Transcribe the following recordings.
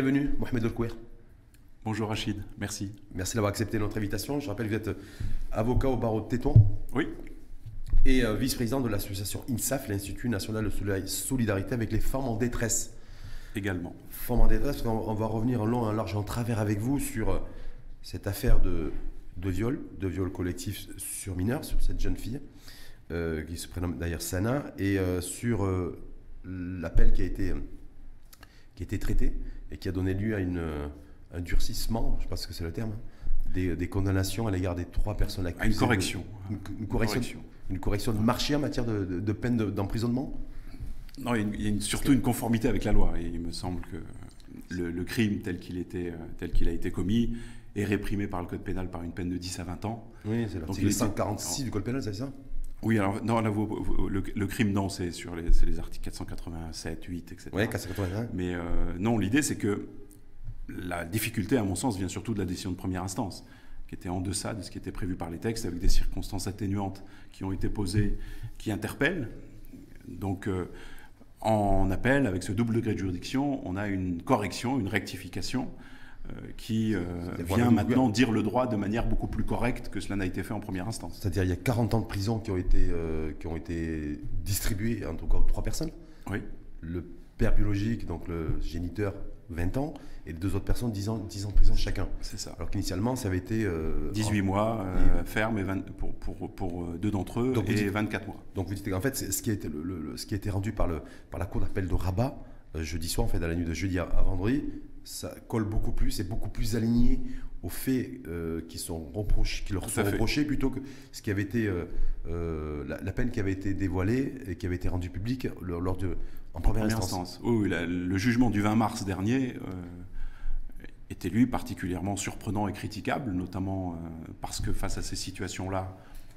Bienvenue, Mohamed Olkouer. Bonjour Rachid, merci. Merci d'avoir accepté notre invitation. Je rappelle que vous êtes avocat au barreau de Tétouan. Oui. Et euh, vice-président de l'association INSAF, l'Institut national de solidarité avec les femmes en détresse. Également. Femmes en détresse, on, va revenir en long, en large, en travers avec vous sur euh, cette affaire de, de viol, de viol collectif sur mineurs, sur cette jeune fille, euh, qui se prénomme d'ailleurs Sana, et sur l'appel qui a été qui a été traité et qui a donné lieu à une, un durcissement, je ne sais pas ce que c'est le terme, des, condamnations à l'égard des trois personnes accusées. une correction. une, correction. Une correction de marché en matière de, peine d'emprisonnement Non, il y a, surtout une conformité avec la loi. Et il me semble que le, crime tel qu'il était, tel qu'il a été commis est réprimé par le code pénal par une peine de 10 à 20 ans. Oui, c'est l'article 146 du code pénal, c'est ça? Oui, alors, non, le, crime, non, c'est sur les, les, articles 487, 8, etc. Oui, 481. Mais euh, non, l'idée, c'est que la difficulté, à mon sens, vient surtout de la décision de première instance, qui était en deçà de ce qui était prévu par les textes, avec des circonstances atténuantes qui ont été posées, qui interpellent. Donc, euh, en appel, avec ce double degré de juridiction, on a une correction, une rectification qui euh, vient maintenant dire le droit de manière beaucoup plus correcte que cela n'a été fait en première instance. C'est-à-dire il y a 40 ans de prison qui ont été, euh, qui ont été distribués, en tout cas trois personnes. Oui. Le père biologique, donc le géniteur, 20 ans, et deux autres personnes, 10 ans, 10 ans de prison chacun. C'est ça. Alors qu'initialement, ça avait été... 18 mois ferme et pour, pour, pour, deux d'entre eux et 24 mois. Donc vous dites qu'en fait, ce qui, a été le, ce qui a été rendu par, le, par la Cour d'appel de Rabat, jeudi soir, en fait, à la nuit de jeudi à vendredi, ça colle beaucoup plus et beaucoup plus aligné aux faits euh, qui, sont reprochés, qui leur sont reprochés plutôt que ce qui avait été euh, euh, la, peine qui avait été dévoilée et qui avait été rendue publique lors de en première, instance. Oui, le jugement du 20 mars dernier était lui particulièrement surprenant et critiquable, notamment parce que face à ces situations-là,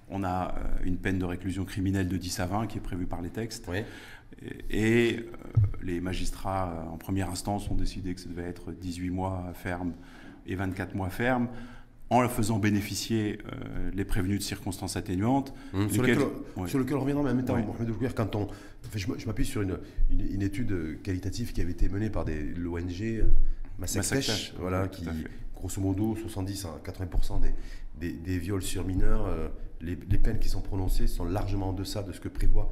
on a une peine de réclusion criminelle de 10 à 20 qui est prévue par les textes. Oui. Et, euh, les magistrats, euh, en première instance, ont décidé que ça devait être 18 mois ferme et 24 mois ferme, en faisant bénéficier euh, les prévenus de circonstances atténuantes. Mmh, sur, lesquelles, on reviendra, mais en même temps, quand on, je, m'appuie sur une, une, étude qualitative qui avait été menée par l'ONG Massac voilà, qui, grosso modo, 70 à 80% des, des, viols sur mineurs, les, les, peines qui sont prononcées sont largement en deçà de ce que prévoit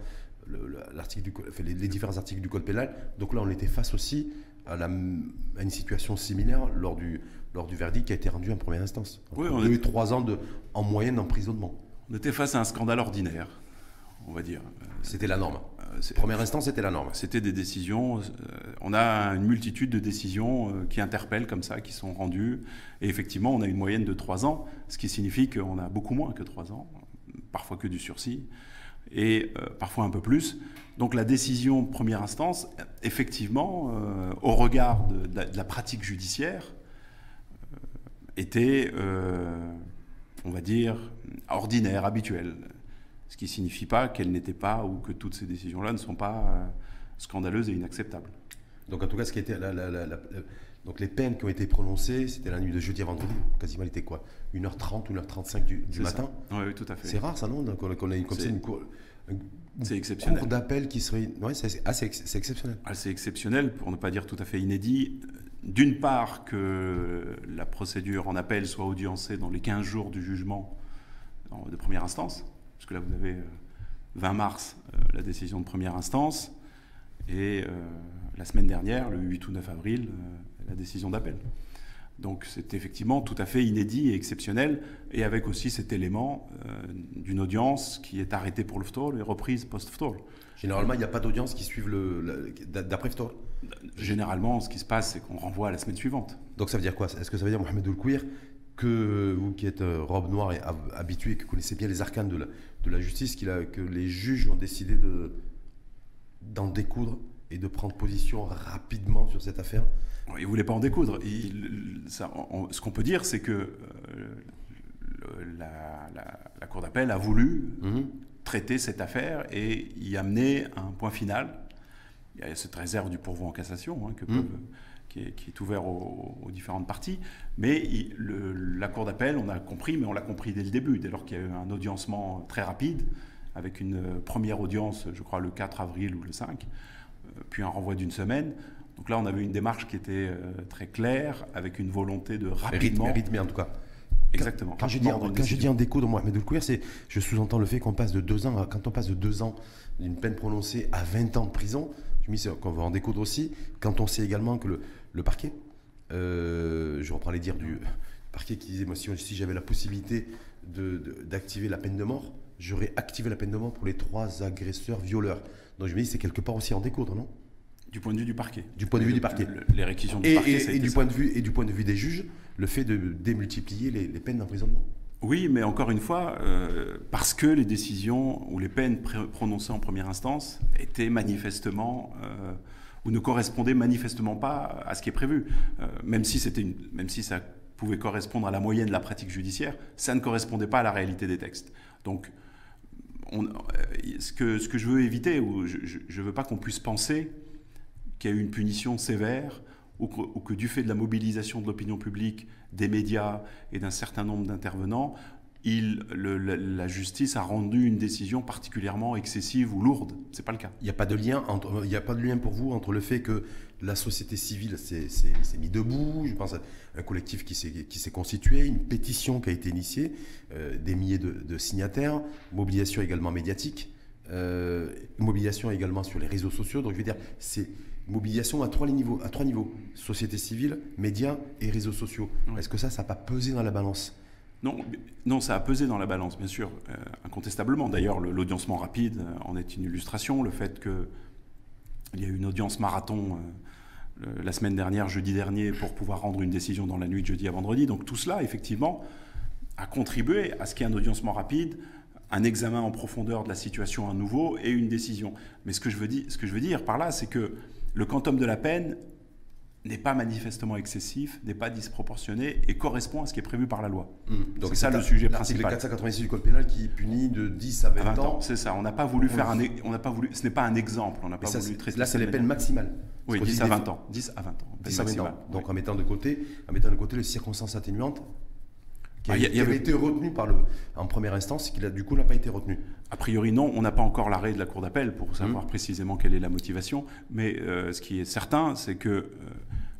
l'article les, les, différents articles du code pénal. Donc là, on était face aussi à, la, une situation similaire lors du, lors du verdict qui a été rendu en première instance. Oui, on a eu trois ans de, en moyenne d'emprisonnement. On était face à un scandale ordinaire, on va dire. C'était la norme. Euh, première instance, c'était la norme. C'était des décisions. Euh, on a une multitude de décisions euh, qui interpellent comme ça, qui sont rendues. Et effectivement, on a une moyenne de trois ans, ce qui signifie qu'on a beaucoup moins que trois ans, parfois que du sursis et euh, parfois un peu plus. Donc la décision première instance, effectivement, euh, au regard de, la, pratique judiciaire, euh, était, on va dire, ordinaire, habituelle. Ce qui ne signifie pas qu'elle n'était pas ou que toutes ces décisions-là ne sont pas scandaleuses et inacceptables. Donc en tout cas, ce qui était la, donc les peines qui ont été prononcées, c'était la nuit de jeudi à vendredi, quasiment il était quoi? 1h30 ou 1h35 du, matin oui, tout à fait. C'est rare ça, non? Qu'on ait une, comme ça une cour, c'est exceptionnel. d'appel qui serait. Oui, c'est ah, exceptionnel. Ah, c'est exceptionnel, pour ne pas dire tout à fait inédit. D'une part, que la procédure en appel soit audiencée dans les 15 jours du jugement de première instance, parce que là, vous avez 20 euh, mars, euh, la décision de première instance, et euh, la semaine dernière, le 8 ou 9 avril, la décision d'appel. Donc c'est effectivement tout à fait inédit et exceptionnel, et avec aussi cet élément euh, d'une audience qui est arrêtée pour le FTOL et reprise post-FTOL. Généralement, il n'y a pas d'audience qui suive le, d'après FTOL Généralement, ce qui se passe, c'est qu'on renvoie à la semaine suivante. Donc ça veut dire quoi? Est-ce que ça veut dire, Mohamed Oulkouir, que vous qui êtes euh, robe noire et habitué, qui connaissez bien les arcanes de la, de la justice, que les juges ont décidé de, d'en découdre et de prendre position rapidement sur cette affaire? Il ne voulait pas en découdre. ce qu'on peut dire, c'est que euh, la, Cour d'appel a voulu mhm. traiter cette affaire et y amener un point final. Il y a cette réserve du pourvoi en cassation hein, mhm. qui, est, ouvert aux, différentes parties. Mais la Cour d'appel, on a compris, mais on l'a compris dès le début, dès lors qu'il y a eu un audiencement très rapide, avec une première audience, je crois, le 4 avril ou le 5, euh, puis un renvoi d'une semaine Donc là, on avait une démarche qui était euh, très claire, avec une volonté de rapidement... Rythmé, en tout cas. Exactement. Quand, je dis, quand je dis en déco Mohamed c'est, je sous-entends le fait qu'on passe de deux ans, quand on passe de deux ans d'une peine prononcée à 20 ans de prison, je me dis qu'on va en découdre aussi, quand on sait également que le, le parquet, euh, je reprends les dires du parquet qui disait, moi si, si j'avais la possibilité d'activer la peine de mort, j'aurais activé la peine de mort pour les trois agresseurs violeurs. Donc je me dis, c'est quelque part aussi en découdre, non? Du point de vue du parquet. Du point de vue du parquet. les réquisitions du et, parquet. Et, du point de vue, et du point de vue des juges, le fait de démultiplier les, peines d'emprisonnement. Oui, mais encore une fois, euh, parce que les décisions ou les peines prononcées en première instance étaient manifestement euh, ou ne correspondaient manifestement pas à ce qui est prévu. Euh, même, si c'était même si ça pouvait correspondre à la moyenne de la pratique judiciaire, ça ne correspondait pas à la réalité des textes. Donc, ce, que, ce que je veux éviter, ou je ne veux pas qu'on puisse penser qu'il y a eu une punition sévère ou que, du fait de la mobilisation de l'opinion publique, des médias et d'un certain nombre d'intervenants, la, justice a rendu une décision particulièrement excessive ou lourde. C'est pas le cas. Il n'y a pas de lien a pas de lien pour vous entre le fait que la société civile s'est mise debout, je pense à un collectif qui s'est constitué, une pétition qui a été initiée, euh, des milliers de, signataires, mobilisation également médiatique, euh, mobilisation également sur les réseaux sociaux. Donc je veux dire, c'est mobilisation à trois niveaux, à trois niveaux société civile, médias et réseaux sociaux. Est-ce que ça, ça n'a pas pesé dans la balance? Non, non, ça a pesé dans la balance, bien sûr, euh, incontestablement. D'ailleurs, l'audiencement rapide en est une illustration. Le fait qu'il y a eu une audience marathon euh, la semaine dernière, jeudi dernier, pour pouvoir rendre une décision dans la nuit de jeudi à vendredi. Donc tout cela, effectivement, a contribué à ce qu'il y ait un audiencement rapide, un examen en profondeur de la situation à nouveau et une décision. Mais ce que je veux dire, ce que je veux dire par là, c'est que le quantum de la peine n'est pas manifestement excessif, n'est pas disproportionné et correspond à ce qui est prévu par la loi. Mmh. Donc c'est ça le sujet principal. L'article 486 du code pénal qui punit de 10 à 20, ans. C'est ça. On n'a pas voulu faire un, on n'a pas voulu. Ce n'est pas un exemple. On n'a pas voulu. Là, c'est les peines maximales. Oui, 10 à 20 ans. 10 à 20 ans. 10 à 20 ans. Donc en mettant de côté, en mettant de côté les circonstances atténuantes qui, ah, avait, été retenu par le, en première instance, qui du coup n'a pas été retenu. A priori non, on n'a pas encore l'arrêt de la Cour d'appel pour savoir mmh. précisément quelle est la motivation, mais euh, ce qui est certain, c'est que euh,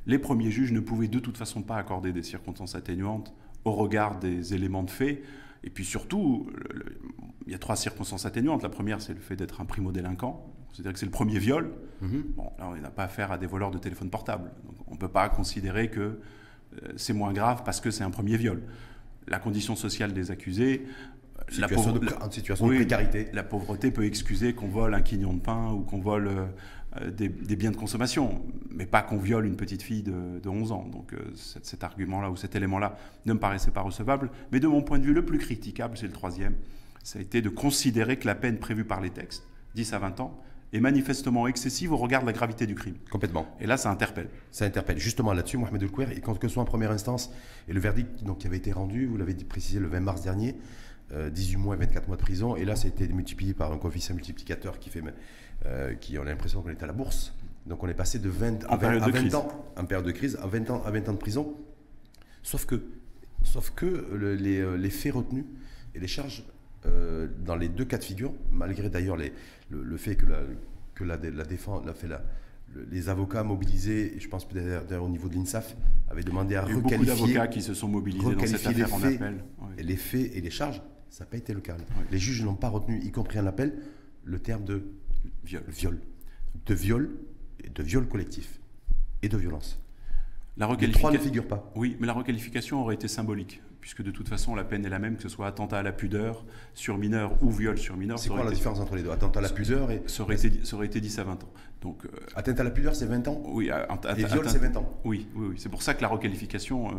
les premiers juges ne pouvaient de toute façon pas accorder des circonstances atténuantes au regard des éléments de fait. Et puis surtout, il y a trois circonstances atténuantes. La première, c'est le fait d'être un primo-délinquant, c'est-à-dire que c'est le premier viol. Mmh. Bon, là, on n'a pas affaire à des voleurs de téléphone portable. Donc, on ne peut pas considérer que euh, c'est moins grave parce que c'est un premier viol la condition sociale des accusés. La en situation de précarité. La pauvreté peut excuser qu'on vole un quignon de pain ou qu'on vole euh, des, biens de consommation, mais pas qu'on viole une petite fille de, 11 ans. Donc euh, cet, argument-là ou cet élément-là ne me paraissait pas recevable. Mais de mon point de vue, le plus critiquable, c'est le troisième, ça a été de considérer que la peine prévue par les textes, 10 à 20 ans, est manifestement excessive au regard de la gravité du crime. Complètement. Et là, ça interpelle. Ça interpelle. Justement là-dessus, Mohamed El et quand que ce soit en première instance, et le verdict donc, qui avait été rendu, vous l'avez précisé le 20 mars dernier, 18 euh, mois et 24 mois de prison, et là, ça a été multiplié par un coefficient multiplicateur qui fait, euh, qui on a l'impression qu'on est à la bourse. Donc on est passé de 20, à 20, à 20 ans, en période de crise, à 20 ans, à 20 ans de prison. Sauf que, sauf que les, euh, les, faits retenus et les charges euh, dans les deux cas de figure, malgré d'ailleurs le, fait que la, que la, la défense, la, fait la, les avocats mobilisés, et je pense peut-être au niveau de l'INSAF, avaient demandé à requalifier. Beaucoup d'avocats qui se sont mobilisés dans cette affaire en appel. Et les faits et les charges, ça n'a pas été le cas. Les juges n'ont pas retenu, y compris en appel, le terme de viol. viol. De viol, de viol collectif et de violence. La requalification. Les trois ne figurent pas. Oui, mais la requalification aurait été symbolique puisque de toute façon la peine est la même, que ce soit attentat à la pudeur sur mineur ou viol sur mineur. C'est quoi la différence entre les deux Attentat à la pudeur et... Ça aurait, été, ça aurait été 10 à 20 ans. Donc, euh, Atteinte à la pudeur, c'est 20 ans Oui. et viol, c'est 20 ans Oui, oui, oui. c'est pour ça que la requalification euh,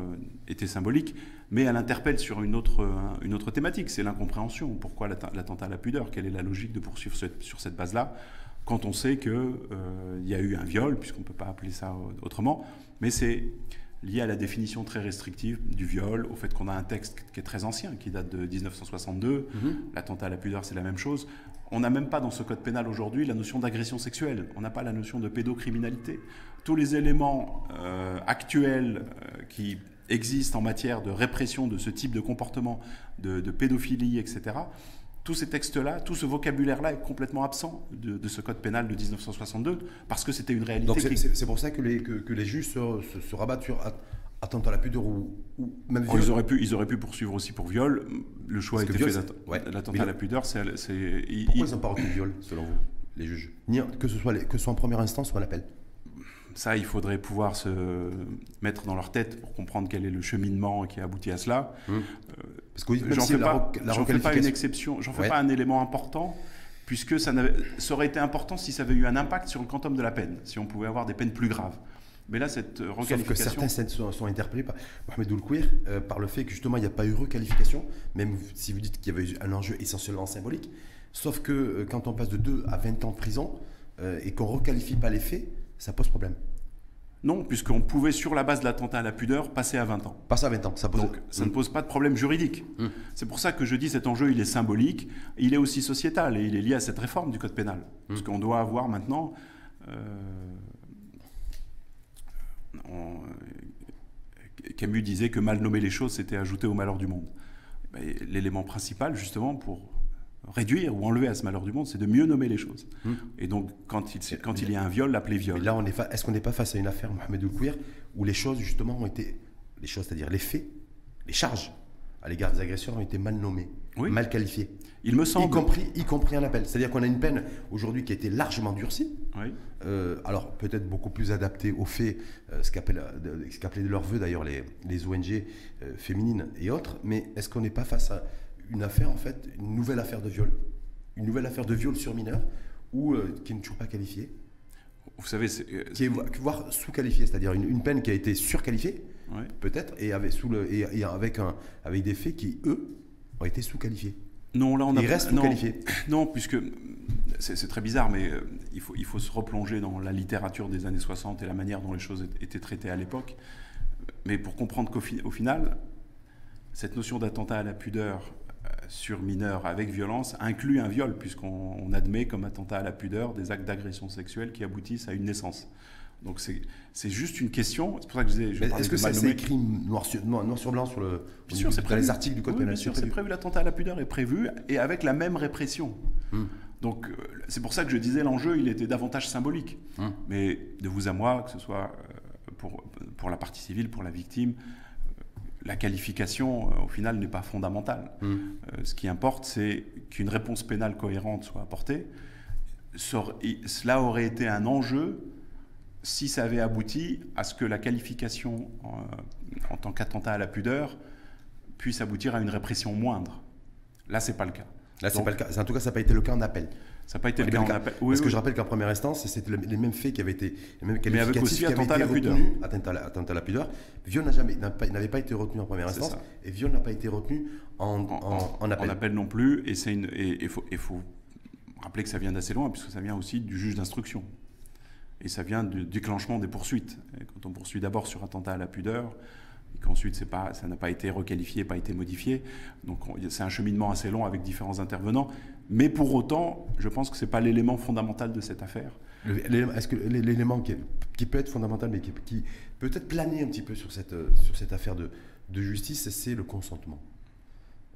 était symbolique, mais elle interpelle sur une autre, une autre thématique, c'est l'incompréhension. Pourquoi l'attentat à la pudeur? Quelle est la logique de poursuivre sur cette base-là? Quand on sait qu'il euh, y a eu un viol, puisqu'on ne peut pas appeler ça autrement, mais c'est lié à la définition très restrictive du viol, au fait qu'on a un texte qui est très ancien, qui date de 1962. Mhm. L'attentat à la pudeur, c'est la même chose. On n'a même pas dans ce code pénal aujourd'hui la notion d'agression sexuelle. On n'a pas la notion de pédocriminalité. Tous les éléments euh, actuels euh, qui existent en matière de répression de ce type de comportement, de, pédophilie, etc., tous ces textes-là, tout ce vocabulaire-là est complètement absent de, ce code pénal de 1962 parce que c'était une réalité. Donc c'est pour ça que les, que, les juges se, rabattent sur attentat à la pudeur ou, même oh, viol. ils, auraient pu, ils auraient pu poursuivre aussi pour viol. Le choix a été fait l'attentat à la pudeur. C'est, Pourquoi ils n'ont pas retenu viol, selon vous, les juges? Que, ce soit que ce soit en première instance ou à l'appel ça, il faudrait pouvoir se mettre dans leur tête pour comprendre quel est le cheminement qui a abouti à cela. Hum. Euh, Parce que j'en fais, pas, fais pas une exception, j'en fais pas un élément important, puisque ça, ça, aurait été important si ça avait eu un impact sur le quantum de la peine, si on pouvait avoir des peines plus graves. Mais là, cette requalification. Sauf que certains sont, sont interpellés par Mohamed Oulkouir euh, par le fait que justement, il n'y a pas eu requalification, même si vous dites qu'il y avait eu un enjeu essentiellement symbolique. Sauf que euh, quand on passe de 2 à 20 ans de prison et qu'on ne requalifie pas les faits, ça pose problème. Non, puisqu'on pouvait, sur la base de l'attentat à la pudeur, passer à 20 ans. Passer à 20 ans, ça pose... Donc, ça ne pose pas de problème juridique. Mmh. C'est pour ça que je dis cet enjeu, il est symbolique, il est aussi sociétal, et il est lié à cette réforme du Code pénal. Mmh. Parce qu'on doit avoir maintenant... Euh, euh, Camus disait que mal nommer les choses, c'était ajouter au malheur du monde. L'élément principal, justement, pour réduire ou enlever à ce malheur du monde, c'est de mieux nommer les choses. Hmm. Et donc, quand il, quand il y a un viol, l'appeler viol. Mais là, on est, est-ce qu'on n'est pas face à une affaire, Mohamed Oulkouir, où les choses, justement, ont été. Les choses, c'est-à-dire les faits, les charges à l'égard des agresseurs ont été mal nommées, mal qualifiées. Il me semble. Y compris, y compris un appel. C'est-à-dire qu'on a une peine aujourd'hui qui a été largement durcie. Euh, alors, peut-être beaucoup plus adaptée aux faits, euh, ce qu'appelaient de leur vœu d'ailleurs les, les ONG euh, féminines et autres. Mais est-ce qu'on n'est pas face à une affaire, en fait, une nouvelle affaire de viol. Une nouvelle affaire de viol sur mineur, ou euh, qui n'est toujours pas qualifiée. Vous savez, euh, qui est voire sous-qualifiée, c'est-à-dire une, peine qui a été surqualifiée, peut-être, et avec, sous le, et, avec, un, avec des faits qui, eux, ont été sous-qualifiés. Non, là on a. Ils restent sous-qualifiés. Non, puisque c'est très bizarre, mais euh, il, faut, il faut se replonger dans la littérature des années 60 et la manière dont les choses étaient traitées à l'époque. Mais pour comprendre qu'au final, cette notion d'attentat à la pudeur sur mineur avec violence inclut un viol, puisqu'on admet comme attentat à la pudeur des actes d'agression sexuelle qui aboutissent à une naissance. Donc c'est juste une question. C'est pour ça que je disais. Est-ce que c'est écrit noir sur, noir, sur, blanc sur le, bien sûr, dans les articles du code pénal Bien sûr, c'est prévu. L'attentat à la pudeur est prévu et avec la même répression. Hmm. Donc euh, c'est pour ça que je disais l'enjeu, il était davantage symbolique. Hmm. Mais de vous à moi, que ce soit euh, pour, pour la partie civile, pour la victime, la qualification, euh, au final, n'est pas fondamentale. Hmm. Euh, ce qui importe, c'est qu'une réponse pénale cohérente soit apportée. Cela aurait été un enjeu si ça avait abouti à ce que la qualification en, euh, en tant qu'attentat à la pudeur puisse aboutir à une répression moindre. Là, ce n'est pas le cas. Là, c'est pas le cas. En tout cas, ça n'a pas été le cas en appel. Ça n'a pas été le cas appel. Parce que je rappelle qu'en première instance, c'était les mêmes faits qui avaient été. Les mêmes Mais avec aussi attentat à la pudeur. Attentat à la, pudeur. Viol n'avait pas, été retenu en première instance. Et viol n'a pas été retenu en, en, appel. En appel non plus. Et il faut, faut rappeler que ça vient d'assez loin, puisque ça vient aussi du juge d'instruction. Et ça vient du déclenchement des poursuites. quand on poursuit d'abord sur attentat à la pudeur, et qu'ensuite pas, ça n'a pas été requalifié, pas été modifié. Donc c'est un cheminement assez long avec différents intervenants. Mais pour autant, je pense que ce n'est pas l'élément fondamental de cette affaire. Est-ce que l'élément qui, peut être fondamental, mais qui, peut être planer un petit peu sur cette, sur cette affaire de, de justice, c'est le consentement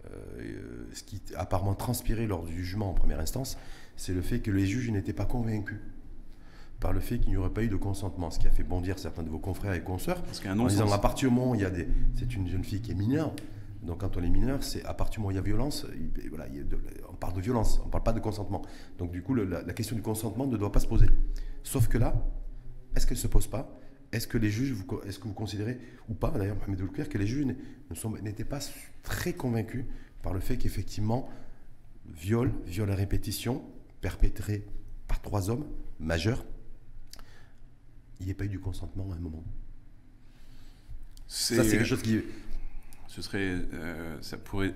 euh, Ce qui a apparemment transpiré lors du jugement en première instance, c'est le fait que les juges n'étaient pas convaincus par le fait qu'il n'y aurait pas eu de consentement, ce qui a fait bondir certains de vos confrères et consoeurs. Parce qu'un en disant, à partir du moment où il y a des, c'est une jeune fille qui est mineure, donc quand on est mineur, c'est à partir du moment où il y a violence, voilà, on parle de violence, on ne parle pas de consentement. Donc du coup, la, question du consentement ne doit pas se poser. Sauf que là, est-ce qu'elle ne se pose pas? Est-ce que les juges, est-ce que vous considérez, ou pas d'ailleurs, Mohamed Oulkouir, que les juges n'étaient pas très convaincus par le fait qu'effectivement, viol, viol à répétition, perpétré par trois hommes majeurs, il n'y ait pas eu du consentement à un moment. Ça, c'est quelque chose qui. Ce serait. Euh, ça pourrait.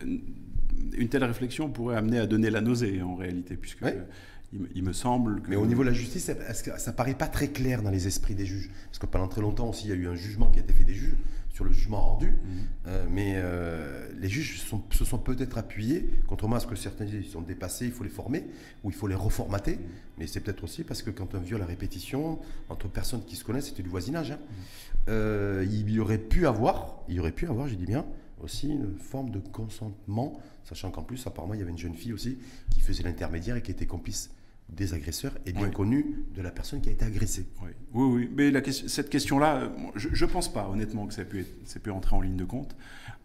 Une telle réflexion pourrait amener à donner la nausée, en réalité, puisque. Il, me semble que... Mais au niveau de la justice, ça, ne paraît pas très clair dans les esprits des juges? Parce que pendant très longtemps aussi, il y a eu un jugement qui a été fait des juges sur le jugement rendu. Mhm. Euh, mais euh, les juges se sont peut-être appuyés, contrairement à ce que certains disent, ils sont dépassés, il faut les former, ou il faut les reformater. Mhm. Mais c'est peut-être aussi parce que quand un viol à répétition, entre personnes qui se connaissent, c'était du voisinage. Hein. Euh, il y aurait pu avoir, il y aurait pu avoir, je dis bien, aussi une forme de consentement, sachant qu'en plus, apparemment, il y avait une jeune fille aussi qui faisait l'intermédiaire et qui était complice des agresseurs et bien connue de la personne qui a été agressée. Oui, oui, mais la cette question-là, je ne pense pas honnêtement que ça ait pu, pu entrer en ligne de compte.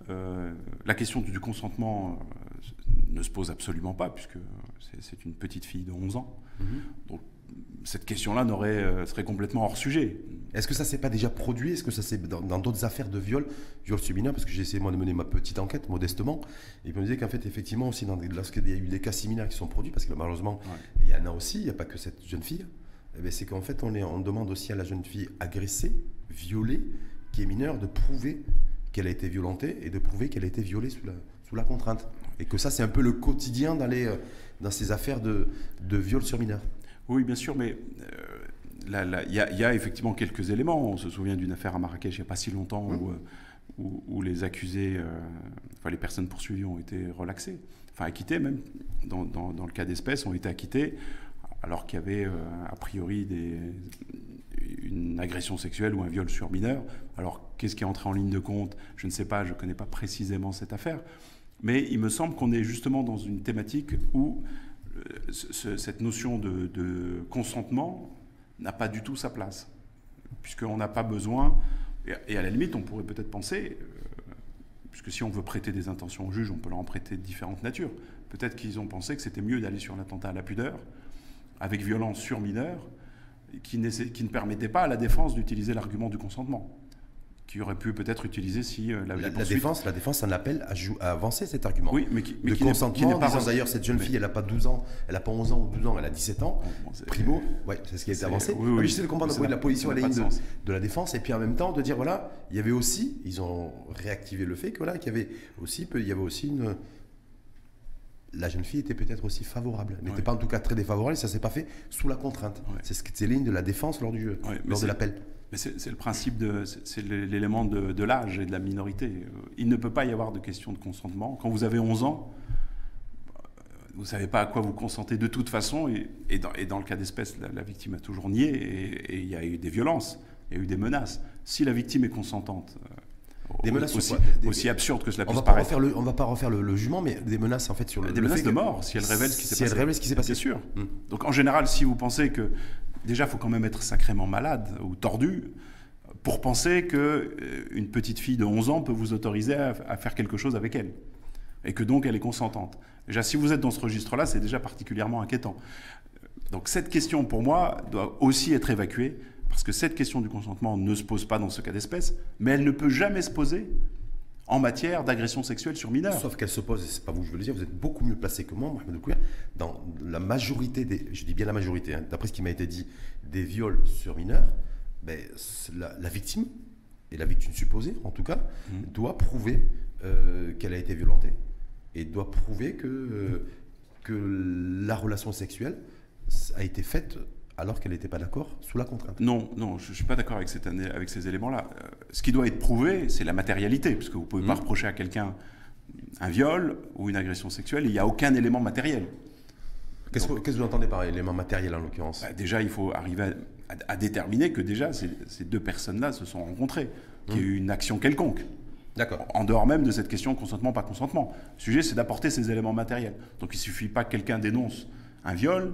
Euh, la question du consentement euh, ne se pose absolument pas, puisque c'est une petite fille de 11 ans. Mm-hmm. Donc cette question-là euh, serait complètement hors sujet. Est-ce que ça s'est pas déjà produit? Est-ce que ça s'est dans d'autres affaires de viol, viol sur Parce que j'ai essayé moi de mener ma petite enquête modestement, et puis on me disait qu'en fait effectivement aussi dans lorsqu'il y a eu des cas similaires qui sont produits, parce que malheureusement il y en a aussi, il n'y a pas que cette jeune fille. Eh ben, c'est qu'en fait on, est, on demande aussi à la jeune fille agressée, violée, qui est mineure, de prouver qu'elle a été violentée et de prouver qu'elle a été violée sous la, sous la contrainte. Et que ça c'est un peu le quotidien dans, les, dans ces affaires de, de viol sur mineur. Oui, bien sûr, mais euh, il y, a effectivement quelques éléments. On se souvient d'une affaire à Marrakech il n'y a pas si longtemps où, mmh. euh, les accusés, euh, enfin les personnes poursuivies ont été relaxées, enfin acquittées même, dans, le cas d'espèces, ont été acquittées, alors qu'il y avait a priori des, une agression sexuelle ou un viol sur mineur. Alors qu'est-ce qui est entré en ligne de compte? Je ne sais pas, je ne connais pas précisément cette affaire. Mais il me semble qu'on est justement dans une thématique où cette notion de, consentement n'a pas du tout sa place, puisqu'on n'a pas besoin, et à la limite, on pourrait peut-être penser, euh, puisque si on veut prêter des intentions au juge, on peut leur en prêter de différentes natures. Peut-être qu'ils ont pensé que c'était mieux d'aller sur l'attentat à la pudeur, avec violence sur mineur, qui, qui ne permettait pas à la défense d'utiliser l'argument du consentement qui aurait pu peut-être utiliser si euh, la, la, défense, la défense, un appel à, avancer cet argument. Oui, mais qui, mais consentement, pas d'ailleurs cette jeune fille, elle n'a pas 12 ans, elle n'a pas 11 ans ou 12 ans, elle a 17 ans. Primo, ouais, c'est ce qui a été avancé. Oui, oui, J'essaie de comprendre de la position à la ligne de, la défense et puis en même temps de dire voilà, il y avait aussi, ils ont réactivé le fait que voilà, qu'il y avait aussi, il y avait aussi une la jeune fille était peut-être aussi favorable. Elle n'était pas en tout cas très défavorable, ça s'est pas fait sous la contrainte. C'est ce que c'est ligne de la défense lors du lors de l'appel c'est le principe de, c'est l'élément de, l'âge et de la minorité. Il ne peut pas y avoir de question de consentement. Quand vous avez 11 ans, vous ne savez pas à quoi vous consentez de toute façon. Et, dans, le cas d'espèce, la, victime a toujours nié et, il y a eu des violences, il y a eu des menaces. Si la victime est consentante, euh, des menaces aussi, aussi absurdes que cela puisse paraître. Pas le, on va pas refaire le, jugement, mais des menaces en fait sur le. Des menaces de mort si elle révèle ce qui s'est passé. Si elle révèle ce qui s'est passé. C'est sûr. Hmm. Donc en général, si vous pensez que déjà, il faut quand même être sacrément malade ou tordu pour penser qu'une euh, petite fille de 11 ans peut vous autoriser à, faire quelque chose avec elle. Et que donc elle est consentante. Déjà, si vous êtes dans ce registre-là, c'est déjà particulièrement inquiétant. Donc cette question, pour moi, doit aussi être évacuée, parce que cette question du consentement ne se pose pas dans ce cas d'espèce, mais elle ne peut jamais se poser en matière d'agression sexuelle sur mineurs. Sauf qu'elle se pose, et c'est pas vous que je veux le dire, vous êtes beaucoup mieux placé que moi, Mohamed Kouir, dans la majorité des, je dis bien la majorité, hein, d'après ce qui m'a été dit, des viols sur mineurs, ben, la, victime, et la victime supposée en tout cas, mmh. doit prouver euh, qu'elle a été violentée, et doit prouver que, euh, que la relation sexuelle a été faite alors qu'elle n'était pas d'accord sous la contrainte. Non, non, je ne suis pas d'accord avec, avec ces éléments-là. Euh, ce qui doit être prouvé, c'est la matérialité, parce que vous ne pouvez pas mmh. reprocher à quelqu'un un viol ou une agression sexuelle, il n'y a aucun élément matériel. Qu'est-ce que vous entendez par élément matériel en l'occurrence? Bah, Déjà, il faut arriver à, déterminer que déjà ces, deux personnes-là se sont rencontrées, qu'il y a mmh. eu une action quelconque. D'accord. En dehors même de cette question consentement, pas consentement. Le sujet, c'est d'apporter ces éléments matériels. Donc il ne suffit pas que quelqu'un dénonce un viol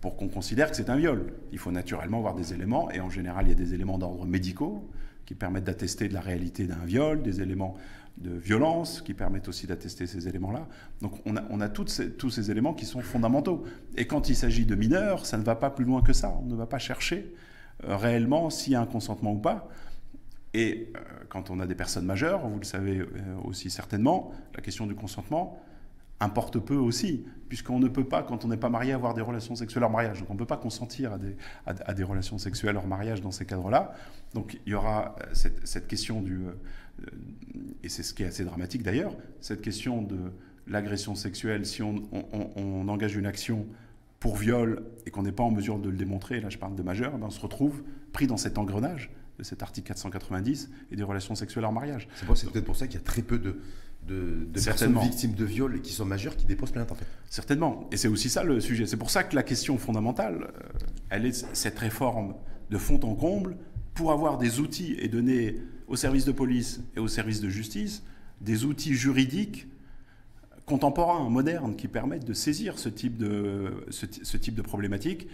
pour qu'on considère que c'est un viol. Il faut naturellement avoir des éléments, et en général, il y a des éléments d'ordre médicaux qui permettent d'attester de la réalité d'un viol, des éléments de violence qui permettent aussi d'attester ces éléments-là. Donc on a, tous ces éléments qui sont fondamentaux. Et quand il s'agit de mineurs, ça ne va pas plus loin que ça. On ne va pas chercher euh, réellement s'il y a un consentement ou pas. Et euh, quand on a des personnes majeures, vous le savez euh, aussi certainement, la question du consentement, importe peu aussi, puisqu'on ne peut pas, quand on n'est pas marié, avoir des relations sexuelles hors mariage. Donc on ne peut pas consentir à des, à, des, relations sexuelles hors mariage dans ces cadres-là. Donc il y aura euh, cette, cette question du... Euh, et c'est ce qui est assez dramatique d'ailleurs, cette question de l'agression sexuelle, si on, on, on, engage une action pour viol et qu'on n'est pas en mesure de le démontrer, là je parle de majeur, ben on se retrouve pris dans cet engrenage de cet article 490 et des relations sexuelles hors mariage. C'est peut-être pour ça qu'il y a très peu de, de, personnes victimes de viol et qui sont majeures qui déposent plainte en fait. Certainement. Et c'est aussi ça le sujet. C'est pour ça que la question fondamentale, euh, elle est cette réforme de fond en comble pour avoir des outils et donner aux services de police et aux services de justice des outils juridiques contemporains, modernes, qui permettent de saisir ce type de, ce, type de problématique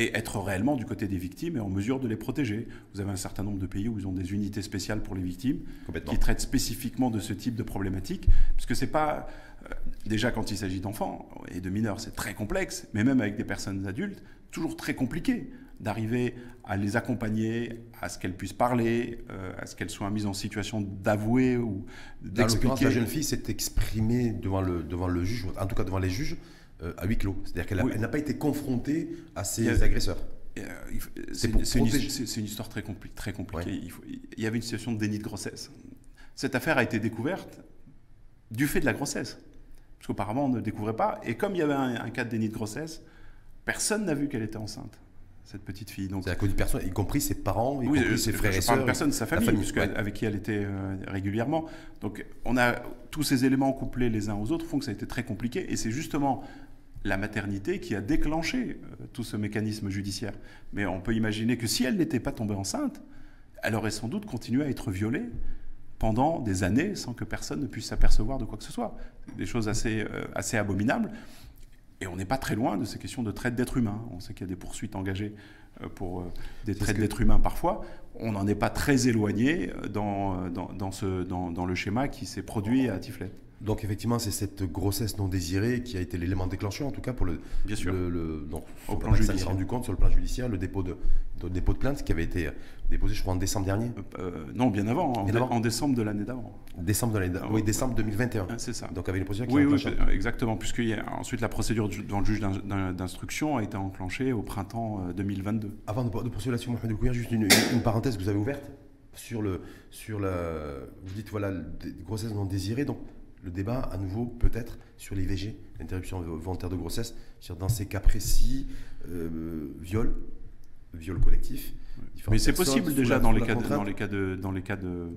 et être réellement du côté des victimes et en mesure de les protéger. Vous avez un certain nombre de pays où ils ont des unités spéciales pour les victimes qui traitent spécifiquement de ce type de problématique, puisque c'est pas euh, déjà quand il s'agit d'enfants et de mineurs, c'est très complexe, mais même avec des personnes adultes, toujours très compliqué d'arriver à les accompagner, à ce qu'elles puissent parler, euh, à ce qu'elles soient mises en situation d'avouer ou d'expliquer. la jeune fille s'est exprimée devant le, devant le juge, en tout cas devant les juges, euh, à huis clos. C'est-à-dire qu'elle n'a pas été confrontée à ses agresseurs. Euh, c'est une, une, histoire très, très compliquée. Il, il, y avait une situation de déni de grossesse. Cette affaire a été découverte du fait de la grossesse. Parce qu'auparavant, on ne découvrait pas. Et comme il y avait un, un cas de déni de grossesse, personne n'a vu qu'elle était enceinte cette petite fille. Donc, c'est à cause personne, y compris ses parents, y compris ses frères et sœurs. personne de sa famille, avec qui elle était euh, régulièrement. Donc, on a tous ces éléments couplés les uns aux autres font que ça a été très compliqué. Et c'est justement la maternité qui a déclenché euh, tout ce mécanisme judiciaire. Mais on peut imaginer que si elle n'était pas tombée enceinte, elle aurait sans doute continué à être violée pendant des années sans que personne ne puisse s'apercevoir de quoi que ce soit. Des choses assez, euh, assez abominables. Et on n'est pas très loin de ces questions de traite d'êtres humains. On sait qu'il y a des poursuites engagées euh, pour des traites d'êtres humains parfois. On n'en est pas très éloigné dans, dans, dans, ce, dans, dans le schéma qui s'est produit à Tiflet. Donc effectivement, c'est cette grossesse non désirée qui a été l'élément déclencheur, en tout cas pour le. Bien sûr. Le, au plan judiciaire. rendu compte sur le plan judiciaire, le dépôt de, dépôt de plainte qui avait été déposé, je crois, en décembre dernier. Euh, euh, non, bien avant, en, décembre de l'année d'avant. Décembre de l'année d'avant. Oui, décembre 2021. Ah, c'est ça. Donc avec une procédure qui Oui, oui, exactement, puisque ensuite la procédure devant le juge d'instruction a été enclenchée au printemps 2022. Euh, avant de, poursuivre là-dessus, Mohamed Oukouya, juste une, une, parenthèse que vous avez ouverte sur le sur la. Vous dites voilà, grossesse non désirée, donc le débat à nouveau peut-être sur l'IVG, l'interruption volontaire de grossesse, dans ces cas précis, euh, viol, viol collectif. Mais c'est possible déjà dans, les cas de, dans les cas de, dans les cas de,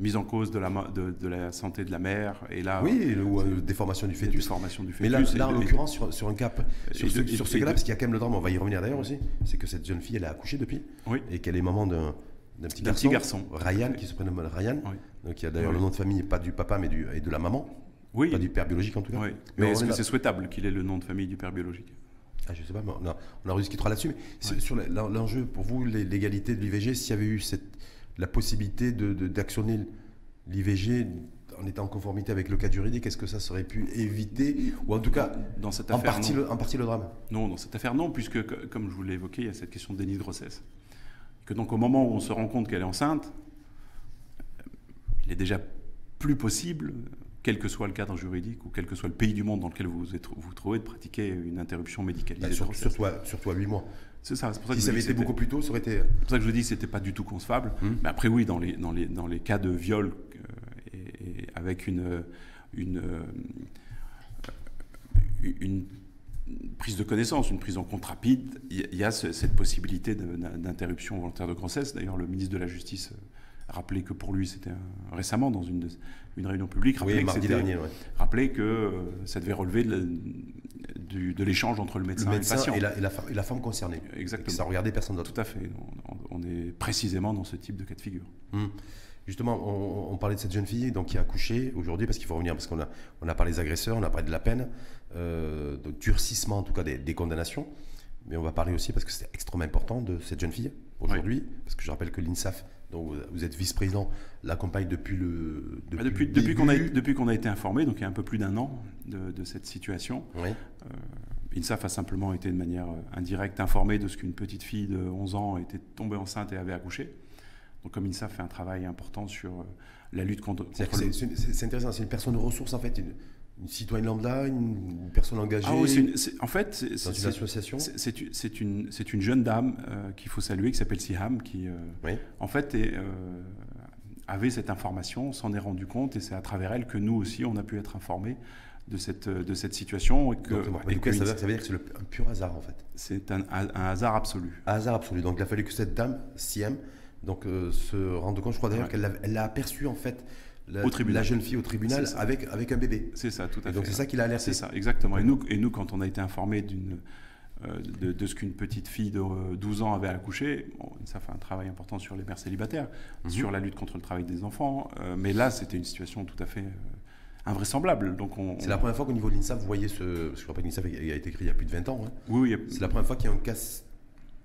mise en cause de la, de, la santé de la mère et là oui ou euh, déformation du fœtus. déformation du fœtus mais là, en l'occurrence sur, sur, un cap sur, ce, sur ce cas-là parce qu'il y a quand même le drame on va y revenir d'ailleurs aussi c'est que cette jeune fille elle a accouché depuis et qu'elle est maman d'un d'un petit, garçon, Ryan, qui se prénomme Ryan, donc qui a d'ailleurs le nom de famille, pas du papa, mais du, et de la maman. Oui. Pas du père biologique en tout cas. Mais, est-ce que c'est souhaitable qu'il ait le nom de famille du père biologique? Ah, Je ne sais pas, mais on a, on a rediscutera là-dessus. Mais sur l'enjeu, pour vous, l'égalité de l'IVG, s'il y avait eu cette, la possibilité d'actionner de, l'IVG en étant en conformité avec le cadre juridique, est-ce que ça serait pu éviter, ou en tout cas, dans cette affaire, en, partie le, en partie le drame? Non, dans cette affaire, non, puisque, comme je vous l'ai évoqué, il y a cette question de déni de grossesse que donc au moment où on se rend compte qu'elle est enceinte, il est déjà plus possible, quel que soit le cadre juridique ou quel que soit le pays du monde dans lequel vous vous, trouvez, de pratiquer une interruption médicalisée. Bah, surtout, à, surtout à 8 mois. C'est ça. Pour ça si ça avait été beaucoup plus tôt, ça aurait été. C'est pour ça que je dis que c'était pas du tout concevable. Hum. Mais après, oui, dans les, dans les, dans les cas de viol euh, et, avec une, une, euh, une prise de connaissance, une prise en compte rapide, il y a cette possibilité d'interruption volontaire de grossesse. D'ailleurs, le ministre de la Justice a rappelé que pour lui, c'était récemment dans une, une réunion publique, rappelé que, dernier, que euh, ça devait relever de, l'échange entre le médecin, et le patient. Et la, et la, femme concernée. Exactement. ça regardait personne d'autre. Tout à fait. On, est précisément dans ce type de cas de figure. Hum. Justement, on, parlait de cette jeune fille donc, qui a accouché aujourd'hui, parce qu'il faut revenir, parce qu'on a, on a parlé des agresseurs, on a parlé de la peine, euh, de durcissement en tout cas des, condamnations. Mais on va parler aussi, parce que c'est extrêmement important, de cette jeune fille aujourd'hui, parce que je rappelle que l'INSAF, dont vous êtes vice-président, l'accompagne depuis le. Depuis, ah, depuis, depuis qu'on a, depuis qu'on a été informé, donc il y a un peu plus d'un an de, cette situation. Oui. Euh, L'INSAF a simplement été de manière indirecte informé de ce qu'une petite fille de 11 ans était tombée enceinte et avait accouché. Donc comme INSA fait un travail important sur euh, la lutte contre... C'est intéressant, c'est une personne de ressources en fait, une, citoyenne lambda, une, personne engagée ah oui, En fait, c'est une association C'est une, une, jeune dame euh, qu'il faut saluer, qui s'appelle Siham, qui euh, en fait avait cette information, s'en est rendu compte, et c'est à travers elle que nous aussi, on a pu être informés de cette, de cette situation. Et que, Donc, ça, veut, dire que c'est un pur hasard en fait C'est un, un, hasard absolu. Un hasard absolu. Donc il a fallu que cette dame, Siham, donc euh, se rendre compte, je crois d'ailleurs qu'elle l'a aperçu en fait la, la, jeune fille au tribunal avec, avec un bébé. C'est ça, tout à fait. Donc c'est ça qu'il a alerté. C'est ça, exactement. Et nous, et nous, quand on a été informé d'une de, ce qu'une petite fille de 12 ans avait accouché. ça fait un travail important sur les mères célibataires, mhm. sur la lutte contre le travail des enfants. mais là, c'était une situation tout à fait invraisemblable. Donc on, c'est la première fois qu'au niveau de l'INSAF, vous voyez ce. Parce que je crois pas que l'INSAF a été créé il y a plus de 20 ans. Hein. Oui, oui. C'est la première fois qu'il y a un cas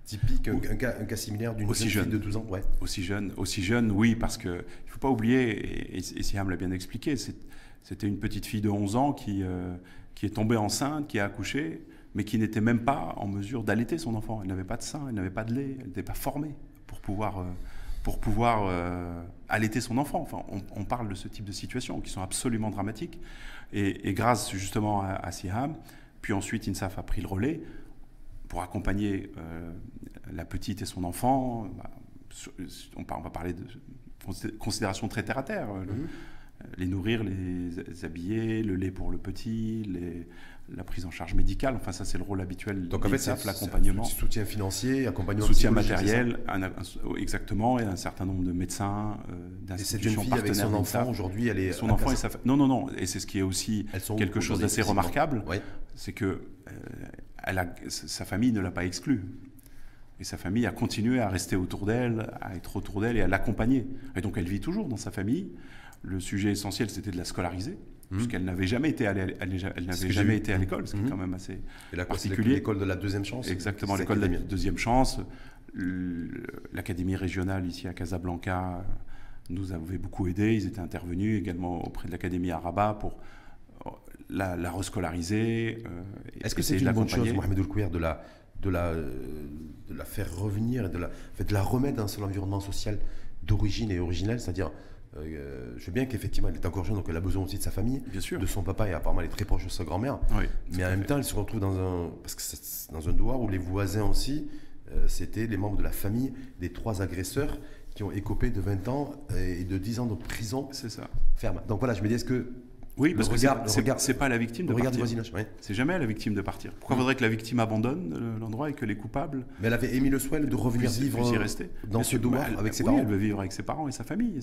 typique, un, cas, un cas, similaire d'une jeune fille de 12 ans. Ouais. Aussi jeune, aussi jeune, oui, parce qu'il ne faut pas oublier, et, et Siam l'a bien expliqué, c'était une petite fille de 11 ans qui, euh, qui est tombée enceinte, qui a accouché, mais qui n'était même pas en mesure d'allaiter son enfant. Elle n'avait pas de sein, elle n'avait pas de lait, elle n'était pas formée pour pouvoir. Euh, pour pouvoir euh, allaiter son enfant. Enfin, on, parle de ce type de situations qui sont absolument dramatiques. Et, grâce justement à, à Siham, puis ensuite INSAF a pris le relais pour accompagner euh, la petite et son enfant. Bah, on, va parler de considérations très terre à terre. Mhm. les nourrir, les habiller, le lait pour le petit, les, la prise en charge médicale. Enfin, ça, c'est le rôle habituel. Donc, en fait, c'est l'accompagnement. Soutien financier, accompagnement Soutien matériel, exactement, et un certain nombre de médecins, euh, Et cette jeune fille avec son enfant, aujourd'hui, elle est. Son enfant et sa Non, non, non. Et c'est ce qui est aussi quelque chose d'assez remarquable. C'est que euh, elle a, sa famille ne l'a pas exclue. Et sa famille a continué à rester autour d'elle, à être autour d'elle et à l'accompagner. Et donc, elle vit toujours dans sa famille. Le sujet essentiel, c'était de la scolariser. Mmh. puisqu'elle n'avait jamais été à, l'école, ce qui est mmh. quand même assez et la, particulier. L'école de la deuxième chance. Exactement, l'école de la deuxième chance. L'académie régionale ici à Casablanca nous avait beaucoup aidé. Ils étaient intervenus également auprès de l'académie à Rabat pour la, la rescolariser. Euh, Est-ce que c'est une bonne chose, Mohamed Oulkouir, de la, de, la, de la faire revenir et de la, de la remettre dans son environnement social d'origine et originelle, c'est-à-dire euh, je veux bien qu'effectivement, elle est encore jeune, donc elle a besoin aussi de sa famille, de son papa, et apparemment elle est très proche de sa grand-mère. mais en même temps, elle se retrouve dans un, parce que dans un doigt où les voisins aussi, euh, c'était les membres de la famille des trois agresseurs qui ont écopé de 20 ans et de 10 ans de prison ferme. Donc voilà, je me dis, est-ce que oui, parce que c'est pas la victime de partir. C'est jamais à la victime de partir. Pourquoi faudrait que la victime abandonne euh, l'endroit et que les coupables. Mais elle avait émis le souhait de revenir vivre rester. dans ce doigt avec ses parents. Elle veut vivre avec ses parents et sa famille.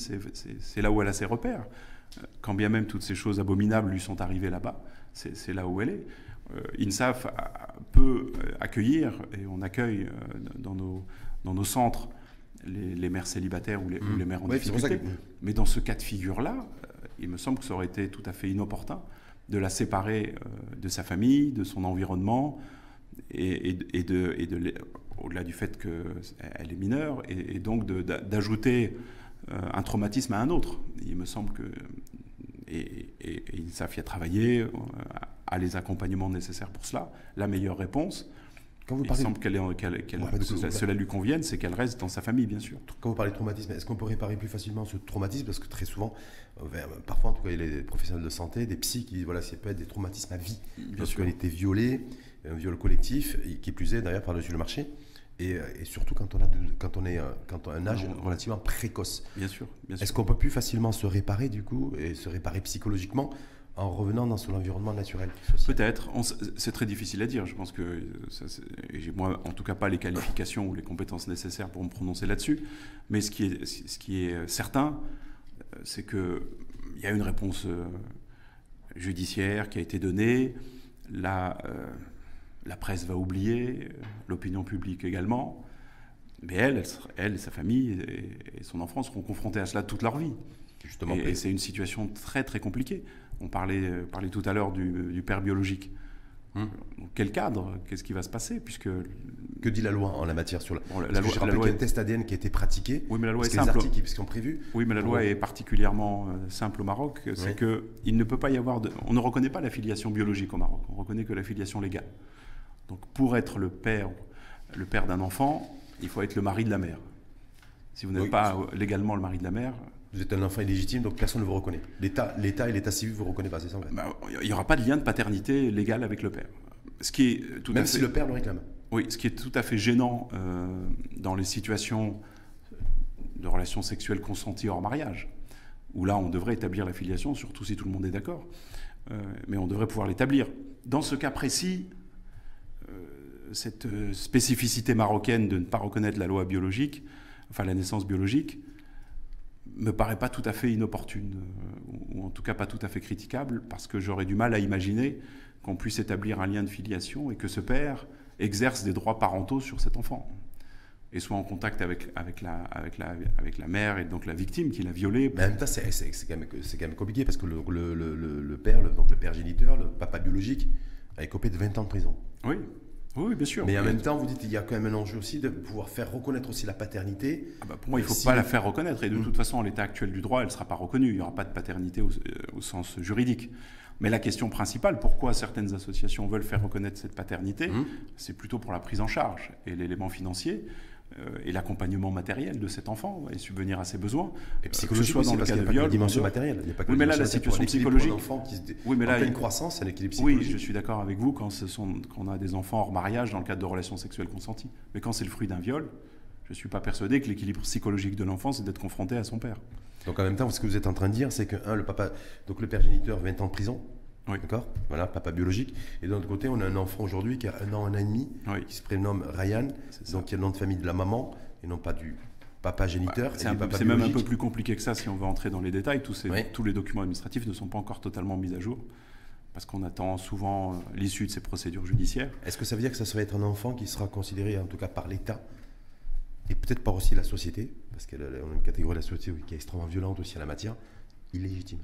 C'est là où elle a ses repères. Euh, quand bien même toutes ces choses abominables lui sont arrivées là-bas, c'est là où elle est. Euh, INSAF peut accueillir, et on accueille dans, nos, dans nos centres les, mères célibataires ou les, mmh. mères en difficulté. Mais dans ce cas de figure-là, il me semble que ça aurait été tout à fait inopportun de la séparer euh, de sa famille, de son environnement, et, de, au-delà du fait qu'elle est mineure, et, donc d'ajouter euh, un traumatisme à un autre. Il me semble que et, et, et savent y a travaillé, à euh, les accompagnements nécessaires pour cela. La meilleure réponse, quand vous parlez il semble qu'elle, que cela lui convienne, c'est qu'elle reste dans sa famille, bien sûr. Quand vous parlez de traumatisme, est-ce qu'on peut réparer plus facilement ce traumatisme? Parce que très souvent, euh, parfois en tout cas, il y a des professionnels de santé, des psys qui disent voilà, ça peut être des traumatismes à vie. parce qu'elle était violée, un viol collectif, qui plus est d'ailleurs par-dessus le marché. Et, euh, et, surtout quand on, a quand on est euh, quand on a un âge relativement précoce. Bien sûr. Bien sûr. Est-ce qu'on peut plus facilement se réparer du coup et se réparer psychologiquement en revenant dans son environnement naturel Peut-être, c'est très difficile à dire. Je pense que j'ai moi en tout cas pas les qualifications ou les compétences nécessaires pour me prononcer là-dessus. Mais ce qui est, ce qui est certain, euh, c'est qu'il y a une réponse euh, judiciaire qui a été donnée. La, euh, la presse va oublier, l'opinion publique également. Mais elle, elle, et sa famille et, son enfant seront confrontés à cela toute leur vie. Justement, et c'est une situation très très compliquée. On parlait, euh, parlait tout à l'heure du, père biologique. Hum. Quel cadre Qu'est-ce qui va se passer puisque que dit la loi en la matière sur la, la loi, je rappelle qu'il y a un test ADN qui a été pratiqué. Oui, mais la loi est simple. Les qui sont prévus. Oui, mais la loi est particulièrement euh, simple au Maroc. C'est que il ne peut pas y avoir de. On ne reconnaît pas la filiation biologique au Maroc. On reconnaît que la filiation légale. Donc, pour être le père, le père d'un enfant, il faut être le mari de la mère. Si vous n'êtes pas légalement le mari de la mère, vous êtes un enfant illégitime, donc personne ne vous reconnaît. L'État, l'État et l'État civil vous reconnaissent pas, c'est ça bah, Il n'y aura pas de lien de paternité légal avec le père. Ce qui est tout Même si le père le réclame. Oui, ce qui est tout à fait gênant euh, dans les situations de relations sexuelles consenties hors mariage, où là on devrait établir la filiation, surtout si tout le monde est d'accord, euh, mais on devrait pouvoir l'établir. Dans ce cas précis, euh, cette spécificité marocaine de ne pas reconnaître la loi biologique, enfin la naissance biologique, me paraît pas tout à fait inopportune, euh, ou en tout cas pas tout à fait critiquable, parce que j'aurais du mal à imaginer qu'on puisse établir un lien de filiation et que ce père exerce des droits parentaux sur cet enfant et soit en contact avec, avec, la, avec, la, avec la mère et donc la victime qui l'a violé. Mais en même temps, c'est quand, quand, même compliqué parce que le, le, le, le père, donc le père géniteur, le papa biologique, a écopé de 20 ans de prison. Oui. Oui, bien sûr. Mais en même temps, vous dites qu'il y a quand même un enjeu aussi de pouvoir faire reconnaître aussi la paternité. Ah bah, pour moi, il ne faut pas la faire reconnaître. Et de mm. toute façon, en l'état actuel du droit, elle ne sera pas reconnue. Il n'y aura pas de paternité au, au, sens juridique. Mais la question principale, pourquoi certaines associations veulent faire reconnaître cette paternité, mm. c'est plutôt pour la prise en charge et l'élément financier. Euh, et l'accompagnement matériel de cet enfant et subvenir à ses besoins. Et psychologique soit dans le cas de viol. dimension matérielle. Il n'y a pas que oui, mais là, la situation psychologique. enfant qui se oui, mais là, en pleine croissance, c'est un équilibre psychologique. Oui, je suis d'accord avec vous quand, ce sont, quand on a des enfants hors mariage dans le cadre de relations sexuelles consenties. Mais quand c'est le fruit d'un viol, je ne suis pas persuadé que l'équilibre psychologique de l'enfant, c'est d'être confronté à son père. Donc en même temps, ce que vous êtes en train de dire, c'est que, un, le papa, donc le père géniteur, 20 ans de prison, oui. D'accord Voilà, papa biologique. Et d'un autre côté, on a un enfant aujourd'hui qui a un an, un an et demi, qui se prénomme Ryan, donc qui a le nom de famille de la maman, et non pas du papa géniteur. Bah, c'est même un peu plus compliqué que ça si on veut entrer dans les détails. Tous, tous les documents administratifs ne sont pas encore totalement mis à jour parce qu'on attend souvent euh, l'issue de ces procédures judiciaires. Est-ce que ça veut dire que ça va être un enfant qui sera considéré, en tout cas par l'État, et peut-être par aussi la société, parce qu'on a une catégorie de la société qui est extrêmement violente aussi en la matière, illégitime?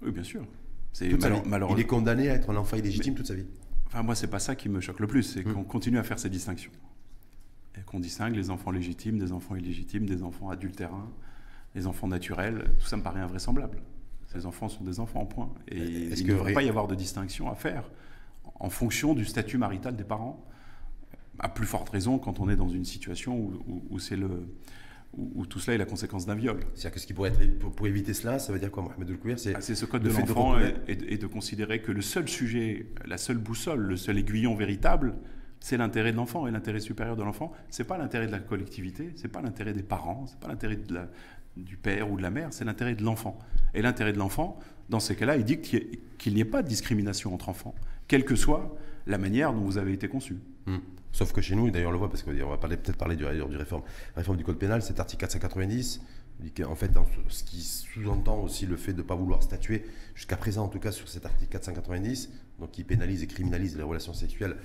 Oui, bien sûr. C'est Il est condamné à être un enfant illégitime toute sa vie. Enfin, moi, c'est pas ça qui me choque le plus, c'est hum. qu'on continue à faire ces distinctions et qu'on distingue les enfants légitimes des enfants illégitimes, des enfants adultérins, les enfants naturels. Tout ça me paraît invraisemblable. Ces enfants sont des enfants, point. Et il ne devrait pas y avoir de distinction à faire en fonction du statut marital des parents. À plus forte raison quand on est dans une situation où, c'est le, où, tout cela est la conséquence d'un viol. C'est-à-dire que ce qui pourrait être pour, éviter cela, ça veut dire quoi, Mohamed C'est ah, ce code de l'enfant et, et, de considérer que le seul sujet, la seule boussole, le seul aiguillon véritable, c'est l'intérêt de l'enfant et l'intérêt supérieur de l'enfant. C'est pas l'intérêt de la collectivité, c'est pas l'intérêt des parents, c'est pas l'intérêt du père ou de la mère, c'est l'intérêt de l'enfant. Et l'intérêt de l'enfant, dans ces cas-là, il dit qu'il n'y ait pas de discrimination entre enfants, quelle que soit la manière dont vous avez été conçu. Hmm. Sauf que chez nous, d'ailleurs on le voit parce qu'on va peut-être parler du, du réforme, réforme du code pénal, cet article 490, en fait, ce qui sous-entend aussi le fait de ne pas vouloir statuer, jusqu'à présent en tout cas, sur cet article 490, donc qui pénalise et criminalise les relations sexuelles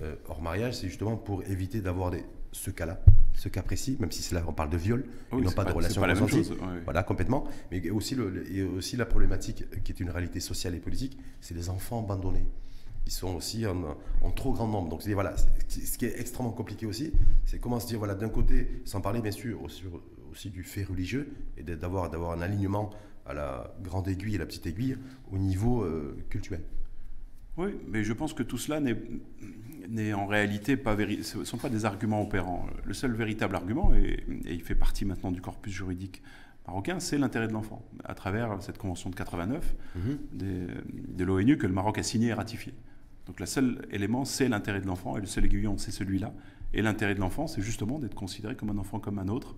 euh, hors mariage, c'est justement pour éviter d'avoir ce cas-là, ce cas précis, même si là on parle de viol, et non pas, de relation consentie. Voilà, complètement. Mais aussi, le, aussi la problématique qui est une réalité sociale et politique, c'est les enfants abandonnés. Ils sont aussi en, trop grand nombre. Donc voilà, ce qui est extrêmement compliqué aussi, c'est comment se dire, voilà, d'un côté, sans parler bien sûr aussi, aussi du fait religieux, et d'avoir un alignement à la grande aiguille et la petite aiguille au niveau euh, culturel. Oui, mais je pense que tout cela n'est en réalité pas ce ne sont pas des arguments opérants. Le seul véritable argument, et, il fait partie maintenant du corpus juridique marocain, c'est l'intérêt de l'enfant, à travers cette convention de 89 mhm. de l'ONU que le Maroc a signée et ratifiée. Donc le seul élément, c'est l'intérêt de l'enfant, et le seul aiguillon, c'est celui-là. Et l'intérêt de l'enfant, c'est justement d'être considéré comme un enfant comme un autre,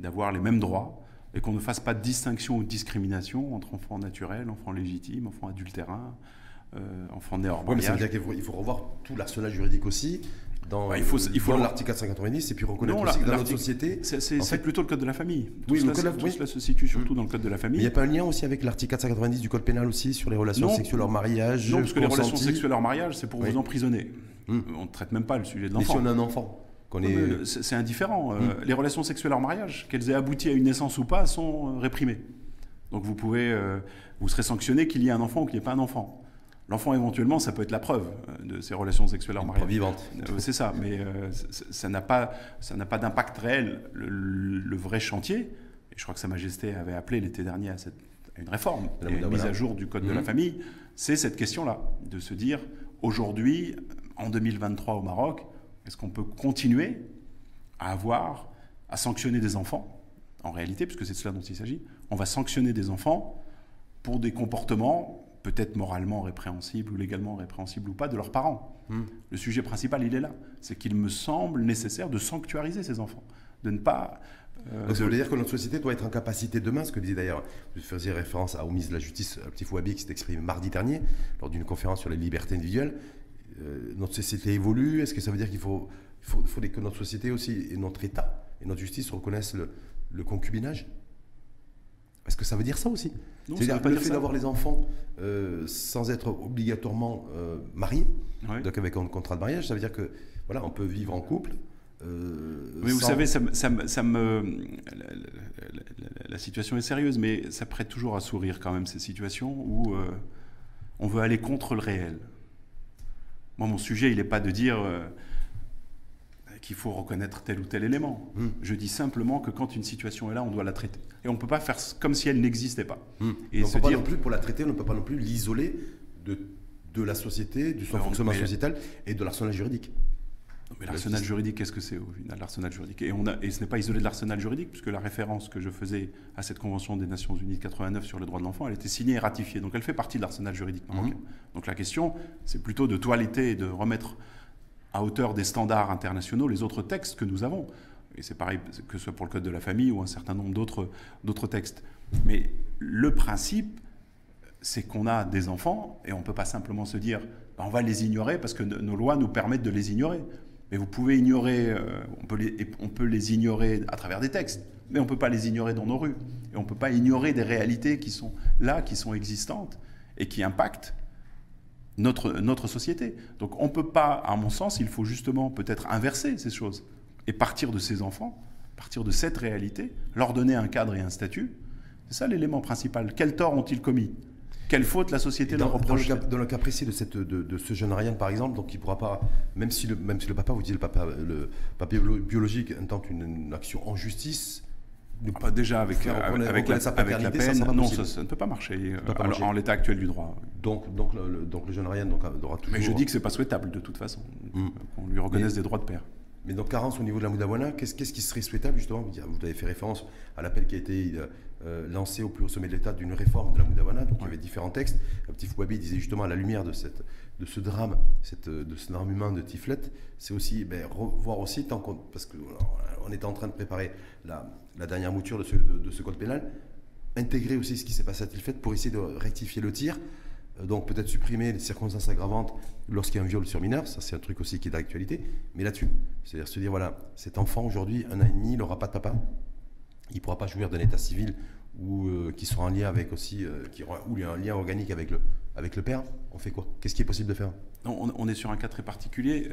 d'avoir les mêmes droits, et qu'on ne fasse pas de distinction ou de discrimination entre enfants naturels, enfants légitimes, enfants adultérins, euh, enfant né hors ça veut dire qu'il faut, revoir tout l'arsenal juridique aussi dans, il faut, il faut l'article 490 et puis reconnaître aussi que dans notre société. C'est plutôt le code de la famille. Tout, oui, cela, cela se situe surtout dans le code de la famille. il n'y a pas un lien aussi avec l'article 490 du code pénal aussi sur les relations sexuelles hors mariage Non, parce que les relations sexuelles hors mariage, c'est pour vous emprisonner. Hum. On ne traite même pas le sujet de l'enfant. Mais si on a un enfant C'est indifférent. Euh, hum. Les relations sexuelles hors mariage, qu'elles aient abouti à une naissance ou pas, sont euh, réprimées. Donc vous pouvez, vous serez sanctionné qu'il y ait un enfant ou qu'il n'y ait pas un enfant. L'enfant, éventuellement, ça peut être la preuve euh, de ses relations sexuelles en mariage. vivante. Euh, c'est ça, mais euh, ça n'a pas, ça pas d'impact réel. Le, vrai chantier, et je crois que Sa Majesté avait appelé l'été dernier à, cette, une réforme, à une mise à jour du Code de la mhm. famille, c'est cette question-là, de se dire, aujourd'hui, en 2023 au Maroc, est-ce qu'on peut continuer à avoir, à sanctionner des enfants, en réalité, puisque c'est de cela dont il s'agit, on va sanctionner des enfants pour des comportements peut-être moralement répréhensible ou légalement répréhensible ou pas de leurs parents. Hmm. Le sujet principal, il est là. C'est qu'il me semble nécessaire de sanctuariser ces enfants, de ne pas... Euh, Donc ça veut dire que notre société doit être en capacité demain, ce que disait d'ailleurs, je faisais référence à ministre de la Justice, Petit Fouabi, qui s'est exprimé mardi dernier, lors d'une conférence sur les libertés individuelles. Euh, notre société évolue, est-ce que ça veut dire qu'il faut, faut, faut, que notre société aussi, et notre État, et notre justice reconnaissent le concubinage? Est-ce que ça veut dire ça aussi? C'est-à-dire le fait d'avoir les enfants euh, sans être obligatoirement euh, mariés, donc avec un contrat de mariage, ça veut dire que voilà, on peut vivre en couple. Euh, mais vous savez, ça, ça, me, la, situation est sérieuse, mais ça prête toujours à sourire quand même ces situations où on veut aller contre le réel. Moi, mon sujet, il n'est pas de dire qu'il faut reconnaître tel ou tel élément. Hmm. Je dis simplement que quand une situation est là, on doit la traiter. Et on ne peut pas faire comme si elle n'existait pas. Hmm. Et on se peut pas non plus, pour la traiter, on ne peut pas non plus l'isoler de, de la société, du son fonctionnement sociétal et de l'arsenal juridique. mais l'arsenal juridique, qu'est-ce que c'est au final, l'arsenal juridique? Et, on a, et ce n'est pas isolé de l'arsenal juridique, puisque la référence que je faisais à cette Convention des Nations Unies de 89 sur les droits de l'enfant, elle était signée et ratifiée. Donc elle fait partie de l'arsenal juridique marocain. Hmm. Donc la question, c'est plutôt de toiletter et de remettre à hauteur des standards internationaux les autres textes que nous avons. Et c'est pareil que ce soit pour le Code de la famille ou un certain nombre d'autres textes. Mais le principe, c'est qu'on a des enfants et on ne peut pas simplement se dire bah, on va les ignorer parce que nos lois nous permettent de les ignorer. Mais vous pouvez ignorer, euh, on, peut les, on peut les ignorer à travers des textes, mais on ne peut pas les ignorer dans nos rues. Et on ne peut pas ignorer des réalités qui sont là, qui sont existantes et qui impactent notre, notre société. Donc on ne peut pas, à mon sens, il faut justement peut-être inverser ces choses et partir de ces enfants, partir de cette réalité, leur donner un cadre et un statut. C'est ça l'élément principal. Quel tort ont-ils commis? Quelle faute la société leur reproche dans le, cas, dans le cas précis de, cette, de, ce jeune Ryan, par exemple, donc il pourra pas, même si le, même si le papa, vous dites le papa, le papa biologique intente une action en justice, pas déjà avec, euh, avec, la, avec la peine, ça non, ça, ne peut pas marcher, euh, en l'état actuel du droit. Donc, donc, le, donc le jeune Ryan donc, aura toujours... Mais je dis que c'est pas souhaitable de toute façon, hmm. qu'on lui reconnaisse des droits de père. Mais donc, carence au niveau de la Moudawana, qu'est-ce qui serait souhaitable justement? Vous avez fait référence à l'appel qui a été euh, lancé au plus haut sommet de l'État d'une réforme de la Moudawana, donc il y avait différents textes. Petit Fouabi disait justement à la lumière de, cette, de ce drame, cette, de ce drame humain de Tiflet, c'est aussi ben, voir aussi, tant qu'on, parce qu'on était en train de préparer la, la dernière mouture de ce, de, ce, code pénal, intégrer aussi ce qui s'est passé à Tilfait pour essayer de rectifier le tir. Euh, donc peut-être supprimer les circonstances aggravantes lorsqu'il y a un viol sur mineur, ça c'est un truc aussi qui est d'actualité, mais là-dessus, c'est-à-dire se dire voilà, cet enfant aujourd'hui, un an et demi, il n'aura pas de papa, il ne pourra pas jouir d'un état civil ou euh, qui sera en lien avec aussi, euh, qui ou il y a un lien organique avec le, avec le père, on fait quoi? Qu'est-ce qui est possible de faire? On, est sur un cas très particulier.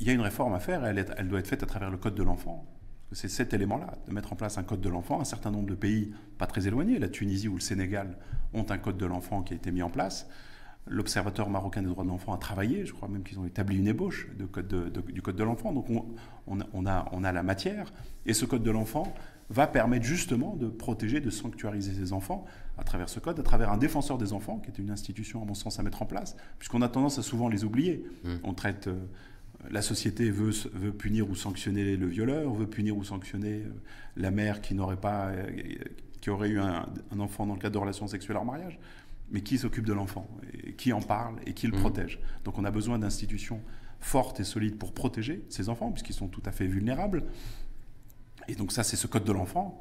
il y a une réforme à faire, elle doit être faite à travers le code de l'enfant c'est cet élément-là, de mettre en place un code de l'enfant. Un certain nombre de pays, pas très éloignés, la Tunisie ou le Sénégal, ont un code de l'enfant qui a été mis en place. L'Observateur marocain des droits de l'enfant a travaillé, je crois même qu'ils ont établi une ébauche de code du code de l'enfant. Donc on, a, on, a, la matière, et ce code de l'enfant va permettre justement de protéger, de sanctuariser ces enfants à travers ce code, à travers un défenseur des enfants, qui est une institution, à mon sens, à mettre en place, puisqu'on a tendance à souvent les oublier. Mmh. On traite euh, la société veut, veut, punir ou sanctionner le violeur, veut punir ou sanctionner euh, la mère qui n'aurait pas, euh, qui aurait eu un, enfant dans le cadre de relations sexuelles en mariage. Mais qui s'occupe de l'enfant Qui en parle et qui le mmh. protège Donc on a besoin d'institutions fortes et solides pour protéger ces enfants, puisqu'ils sont tout à fait vulnérables. Et donc ça, c'est ce code de l'enfant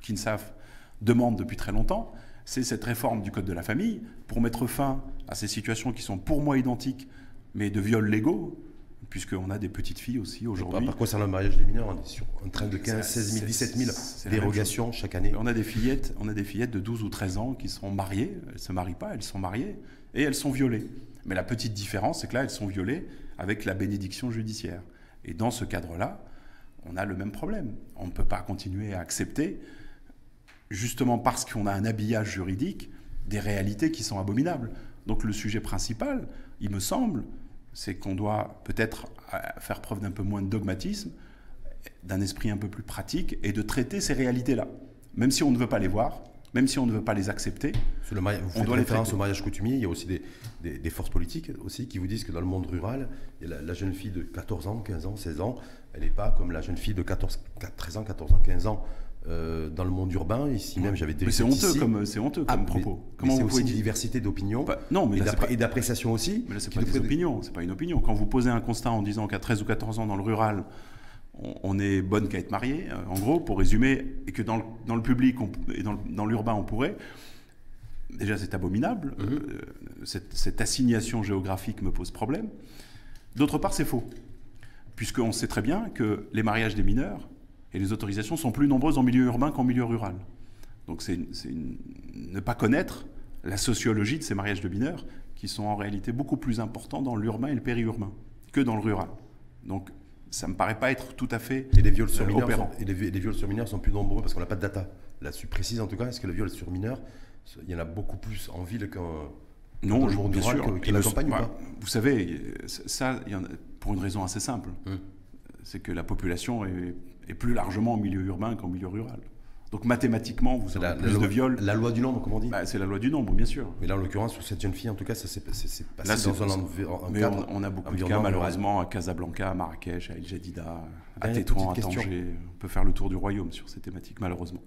qu'INSAF demande depuis très longtemps. C'est cette réforme du code de la famille pour mettre fin à ces situations qui sont pour moi identiques, mais de viols légaux, puisqu'on a des petites filles aussi aujourd'hui. Par concernant le mariage des mineurs, on est sur un train de 15, 16 000, 17 000 dérogations chaque année. On a, des fillettes, on a des fillettes de 12 ou 13 ans qui sont mariées, elles ne se marient pas, elles sont mariées, et elles sont violées. Mais la petite différence, c'est que là, elles sont violées avec la bénédiction judiciaire. Et dans ce cadre-là, on a le même problème. On ne peut pas continuer à accepter, justement parce qu'on a un habillage juridique, des réalités qui sont abominables. Donc le sujet principal, il me semble, c'est qu'on doit peut-être euh, faire preuve d'un peu moins de dogmatisme, d'un esprit un peu plus pratique et de traiter ces réalités-là. Même si on ne veut pas les voir, même si on ne veut pas les accepter. Vous on doit référence au mariage coutumier, il y a aussi des, des, forces politiques aussi qui vous disent que dans le monde rural, la, jeune fille de 14 ans, 15 ans, 16 ans, elle n'est pas comme la jeune fille de 14, 13 ans, 14 ans, 15 ans euh, dans le monde urbain. Ici même, j'avais des. Mais c'est honteux comme c'est honteux comme ah, propos. Comment vous aussi une diversité d'opinions Non, mais et d'appréciation aussi. Mais là, c'est pas des opinions. C'est pas une opinion. Quand vous posez un constat en disant qu'à 13 ou 14 ans dans le rural, on, est bonne qu'à être marié, euh, en gros, pour résumer, et que dans le, dans le public et dans l'urbain on pourrait. Déjà, c'est abominable. Mhm. Euh, cette, cette assignation géographique me pose problème. D'autre part, c'est faux, puisqu'on sait très bien que les mariages des mineurs et les autorisations sont plus nombreuses en milieu urbain qu'en milieu rural. Donc c'est ne pas connaître la sociologie de ces mariages de mineurs qui sont en réalité beaucoup plus importants dans l'urbain et le périurbain que dans le rural. Donc ça me paraît pas être tout à fait et les viols sur mineurs sont, et les, viols sur mineurs sont plus nombreux parce qu'on n'a pas de data là-dessus précise en tout cas est-ce que le viol sur mineurs il y en a beaucoup plus en ville qu'en non, je, bien sûr. Que, la campagne ou pas? Vous savez, ça, y en a, pour une raison assez simple, hum. c'est que la population est, est, plus largement en milieu urbain qu'en milieu rural. Donc mathématiquement, vous avez plus de viols. La loi du nombre, comme on dit bah, C'est la loi du nombre, bien sûr. Mais là, en l'occurrence, sur cette jeune fille, en tout cas, ça s'est passé dans un, environnement. Mais on, a beaucoup de cas, malheureusement, à Casablanca, à Marrakech, à El Jadida, à Tétouan, à Tanger. On peut faire le tour du royaume sur ces thématiques, malheureusement.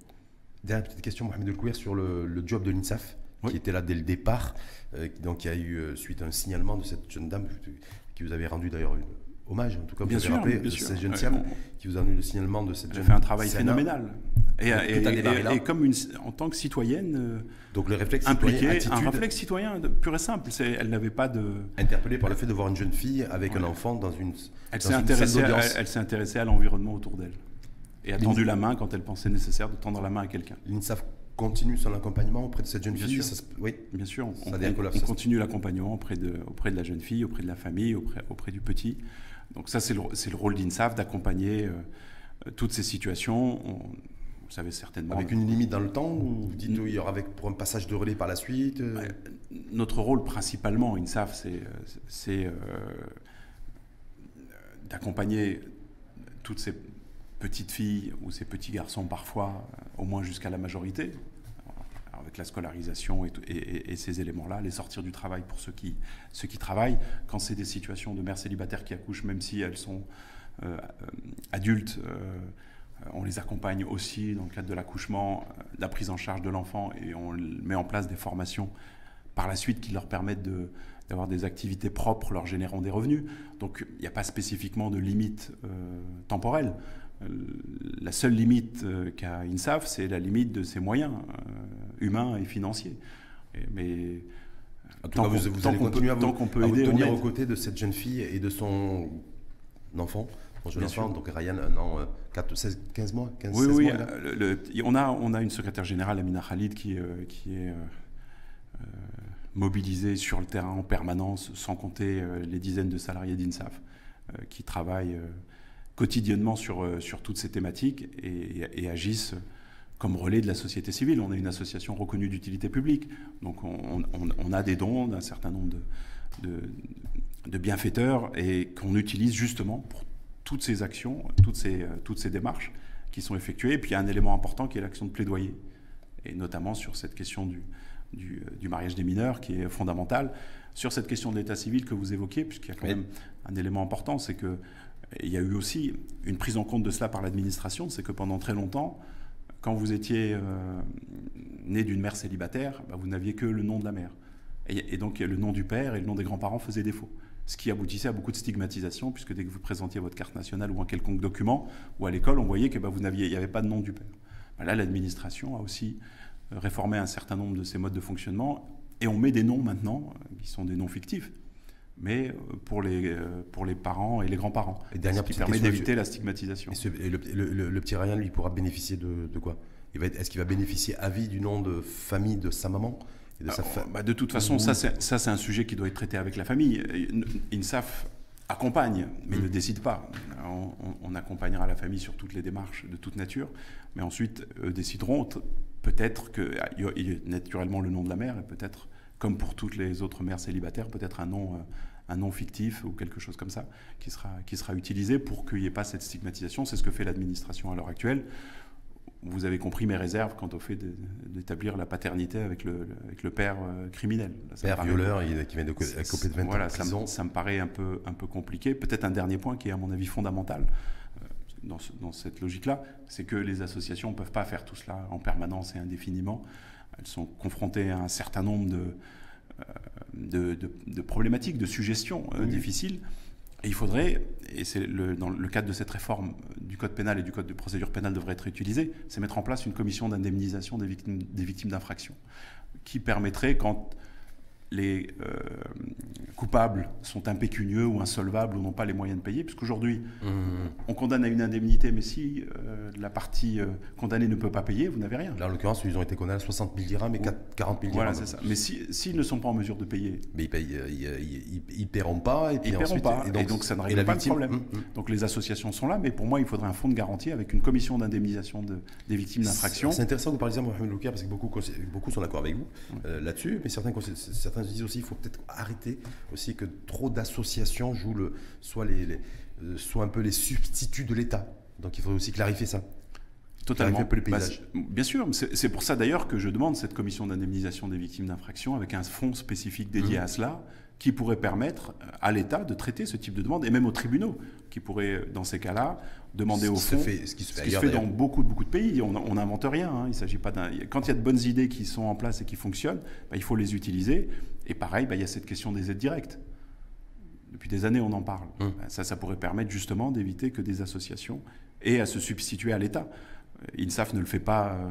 Dernière petite question, Mohamed El sur le, job de l'INSAF, qui était là dès le départ. Euh, donc, il y a eu, euh, suite à un signalement de cette jeune dame, qui vous avait rendu d'ailleurs hommage, en tout cas, bien sûr, rappelé, cette jeune femme qui vous a donné le signalement de cette jeune fait un travail phénoménal. Et, et, comme une, en tant que citoyenne euh, Donc le réflexe impliquée, un réflexe citoyen pur et simple. Elle n'avait pas de... Interpellée par le fait de voir une jeune fille avec un enfant dans une Elle s'est intéressée, à, elle, s'est intéressée à l'environnement autour d'elle. Et a tendu la main quand elle pensait nécessaire de tendre la main à quelqu'un. L'INSAF continue son accompagnement auprès de cette jeune bien fille sûr. Oui, bien sûr. On, on, continue l'accompagnement auprès de, auprès de la jeune fille, auprès de la famille, auprès, auprès du petit. Donc ça, c'est le, le, rôle d'INSAF d'accompagner euh, toutes ces situations. vous savez certainement. Avec une limite dans le temps ou vous dites qu'il y aura avec, pour un passage de relais par la suite euh Notre rôle principalement, INSAF, c'est euh, d'accompagner toutes ces petites filles ou ces petits garçons parfois, au moins jusqu'à la majorité, la scolarisation et, ces éléments-là, les sortir du travail pour ceux qui, ceux qui travaillent. Quand c'est des situations de mères célibataires qui accouchent, même si elles sont euh, euh, adultes, euh, on les accompagne aussi dans le cadre de l'accouchement, la prise en charge de l'enfant et on met en place des formations par la suite qui leur permettent d'avoir des activités propres leur générant des revenus. Donc il n'y a pas spécifiquement de limite temporelle la seule limite qu'a INSAF, c'est la limite de ses moyens euh, humains et financiers. mais tant vous, vous allez continuer à, vous, peut aider, tenir aux côtés de cette jeune fille et de son enfant, jeune enfant, donc Ryan, non, 4, 16, 15 mois 15, Oui, oui, on, a, on a une secrétaire générale, Amina Khalid, qui, euh, qui est mobilisée sur le terrain en permanence, sans compter les dizaines de salariés d'INSAF qui travaillent quotidiennement sur, euh, sur toutes ces thématiques et, agissent comme relais de la société civile. On est une association reconnue d'utilité publique, donc on, a des dons d'un certain nombre de, de, bienfaiteurs et qu'on utilise justement pour toutes ces actions, toutes ces, euh, toutes ces démarches qui sont effectuées. Et puis il y a un élément important qui est l'action de plaidoyer, et notamment sur cette question du, du, euh, du mariage des mineurs qui est fondamentale. Sur cette question de l'état civil que vous évoquez, puisqu'il y a quand même un élément important, c'est que il y a eu aussi une prise en compte de cela par l'administration, c'est que pendant très longtemps, quand vous étiez euh, né d'une mère célibataire, bah, vous n'aviez que le nom de la mère. Et, donc le nom du père et le nom des grands-parents faisaient défaut. Ce qui aboutissait à beaucoup de stigmatisation, puisque dès que vous présentiez votre carte nationale ou un quelconque document, ou à l'école, on voyait que bah, n'y avait pas de nom du père. Bah, là, l'administration a aussi euh, réformé un certain nombre de ces modes de fonctionnement, et on met des noms maintenant, euh, qui sont des noms fictifs, mais euh, pour les, euh, pour les parents et les grands-parents. Et dernière ce qui permet d'éviter la stigmatisation. Et, le, le, petit Ryan, lui, pourra bénéficier de, de quoi? Est-ce qu'il va bénéficier à vie du nom de famille de sa maman et de, sa ah, bah, de toute façon, ça c'est un sujet qui doit être traité avec la famille. INSAF accompagne, mais ne mm. décide pas. On, on, accompagnera la famille sur toutes les démarches de toute nature, mais ensuite, eux décideront peut-être que, naturellement, le nom de la mère, et peut-être comme pour toutes les autres mères célibataires, peut-être un nom, euh, un nom fictif ou quelque chose comme ça qui sera, qui sera utilisé pour qu'il n'y ait pas cette stigmatisation. C'est ce que fait l'administration à l'heure actuelle. Vous avez compris mes réserves quant au fait d'établir la paternité avec le, avec le père euh, criminel. père violeur qui vient de couper de 20 voilà, ça, me, ça me paraît un peu, un peu compliqué. Peut-être un dernier point qui est à mon avis fondamental euh, dans, dans cette logique-là, c'est que les associations ne peuvent pas faire tout cela en permanence et indéfiniment. Elles sont confrontées à un certain nombre de, euh, de, problématiques, de suggestions euh, difficiles. Et il faudrait, et c'est dans le cadre de cette réforme du code pénal et du code de procédure pénale devrait être utilisé, c'est mettre en place une commission d'indemnisation des victimes, des victimes d'infractions qui permettrait, quand les euh, coupables sont impécunieux ou insolvables ou n'ont pas les moyens de payer, puisqu'aujourd'hui, mmh. on condamne à une indemnité, mais si euh, la partie euh, condamnée ne peut pas payer, vous n'avez rien. Là, en l'occurrence, ils ont été condamnés à 60 000 dirhams et 40 000 dirhams. Voilà, c'est ça. Mais s'ils si, ne sont pas en mesure de payer... Mais ils ne paieront pas. Et puis ils paieront pas. Et donc, ça ne règle pas le problème. Mmh, mmh. Donc les associations sont là, mais pour moi, il faudrait un fonds de garantie avec une commission d'indemnisation de, des victimes d'infractions. C'est intéressant que vous parliez de Mohamed Loukia, parce que beaucoup, beaucoup sont d'accord avec vous là-dessus, mais certains, certains disent aussi qu'il faut peut-être arrêter aussi que trop d'associations jouent le, soit, les, euh, soit un peu les substituts de l'État. Donc il faudrait aussi clarifier ça. Totalement. Un peu le bah, bien sûr, c'est pour ça d'ailleurs que je demande cette commission d'indemnisation des victimes d'infractions avec un fonds spécifique dédié mmh. à cela qui pourrait permettre à l'État de traiter ce type de demande, et même aux tribunaux, qui pourraient, dans ces cas-là, demander au fond, ce qui se fait, ce qui se fait dans beaucoup, beaucoup de pays. On n'invente rien. Hein. Il s'agit pas d'un. Quand il y a de bonnes idées qui sont en place et qui fonctionnent, bah, il faut les utiliser. Et pareil, bah, il y a cette question des aides directes. Depuis des années, on en parle. Hum. Ça, ça pourrait permettre justement d'éviter que des associations aient à se substituer à l'État. Euh, INSAF ne le fait pas euh,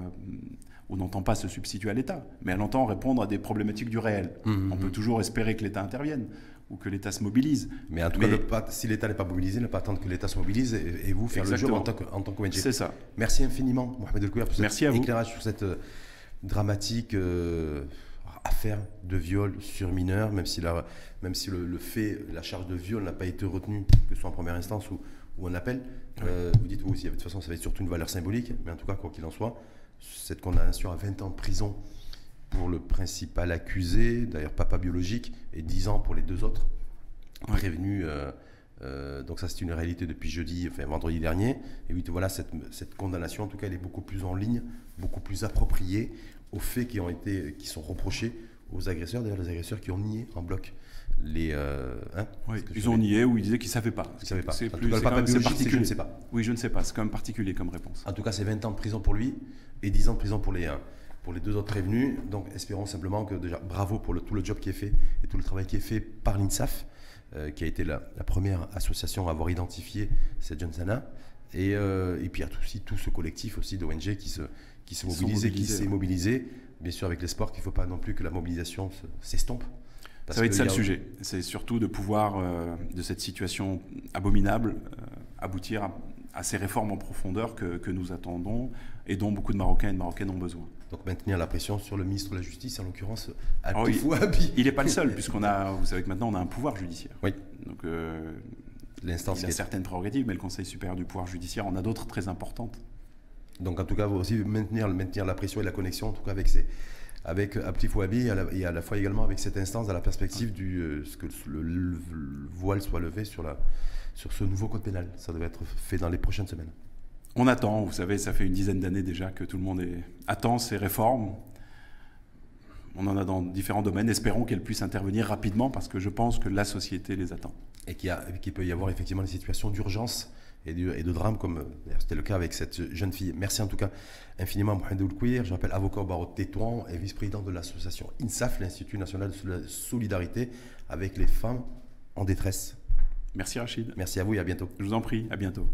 ou n'entend pas se substituer à l'État, mais elle entend répondre à des problématiques du réel. Hum, on peut toujours espérer que l'État intervienne ou que l'État se mobilise. Mais en tout cas, si l'État n'est pas mobilisé, ne pas attendre que l'État se mobilise et, vous faire le job en tant qu'ONG. C'est ça. Merci infiniment, Mohamed El pour Merci cet éclairage sur cette euh, dramatique affaire de viol sur mineur, même si, la, même si le, fait, la charge de viol n'a pas été retenue, que ce soit en première instance ou, ou en appel. Euh, vous dites, vous aussi, de toute façon, ça va être surtout une valeur symbolique, mais en tout cas, quoi qu'il en soit, cette condamnation à 20 ans de prison pour le principal accusé, d'ailleurs papa biologique, et 10 ans pour les deux autres prévenus. Euh, euh, donc ça c'est une réalité depuis jeudi, enfin vendredi dernier. Et oui, voilà, cette, cette, condamnation, en tout cas, elle est beaucoup plus en ligne, beaucoup plus appropriée aux faits qui ont été, qui sont reprochés aux agresseurs, d'ailleurs les agresseurs qui ont nié en bloc les. Euh, hein, ils ont nié ou ils disaient qu'ils ne savaient pas. Ils savaient pas. C'est plus, particulier. Je ne sais pas. Oui, je ne sais pas. C'est quand même particulier comme réponse. En tout cas, c'est 20 ans de prison pour lui et 10 ans de prison pour les, euh, pour les deux autres prévenus. Donc, espérons simplement que déjà, bravo pour le, tout le job qui est fait et tout le travail qui est fait par l'INSAF, euh, qui a été la, première association à avoir identifié cette jeune Sana. Et, et puis, il y a aussi tout ce collectif aussi d'ONG qui se, qui s'est mobilisé, qui s'est mobilisé, bien sûr avec l'espoir qu'il ne faut pas non plus que la mobilisation s'estompe. Ça va être ça le sujet. C'est surtout de pouvoir, euh, de cette situation abominable, euh, aboutir à, ces réformes en profondeur que, nous attendons et dont beaucoup de Marocains et de Marocaines ont besoin. Donc maintenir la pression sur le ministre de la Justice, en l'occurrence oh, il, il n'est pas le seul, puisqu'on a, vous savez que maintenant on a un pouvoir judiciaire. Oui. Donc euh, l'instance il a certaines prérogatives, mais le Conseil supérieur du pouvoir judiciaire en a d'autres très importantes. Donc en tout cas, vous aussi maintenir, maintenir la pression et la connexion, en tout cas avec, ces, avec Abti Fouabi et, à la fois également avec cette instance dans la perspective du euh, ce que le, voile soit levé sur, la, sur ce nouveau code pénal. Ça devait être fait dans les prochaines semaines. On attend, vous savez, ça fait une dizaine d'années déjà que tout le monde attend ces réformes. On en a dans différents domaines. Espérons qu'elles puissent intervenir rapidement parce que je pense que la société les attend. Et qu'il peut y avoir effectivement des situations d'urgence et de, drame, comme euh, c'était le cas avec cette jeune fille. Merci en tout cas infiniment Mohamed Oulkouir. Je m'appelle avocat au barreau de Tétouan et vice-président de l'association INSAF, l'Institut national de solidarité avec les femmes en détresse. Merci Rachid. Merci à vous et à bientôt. Je vous en prie, à bientôt.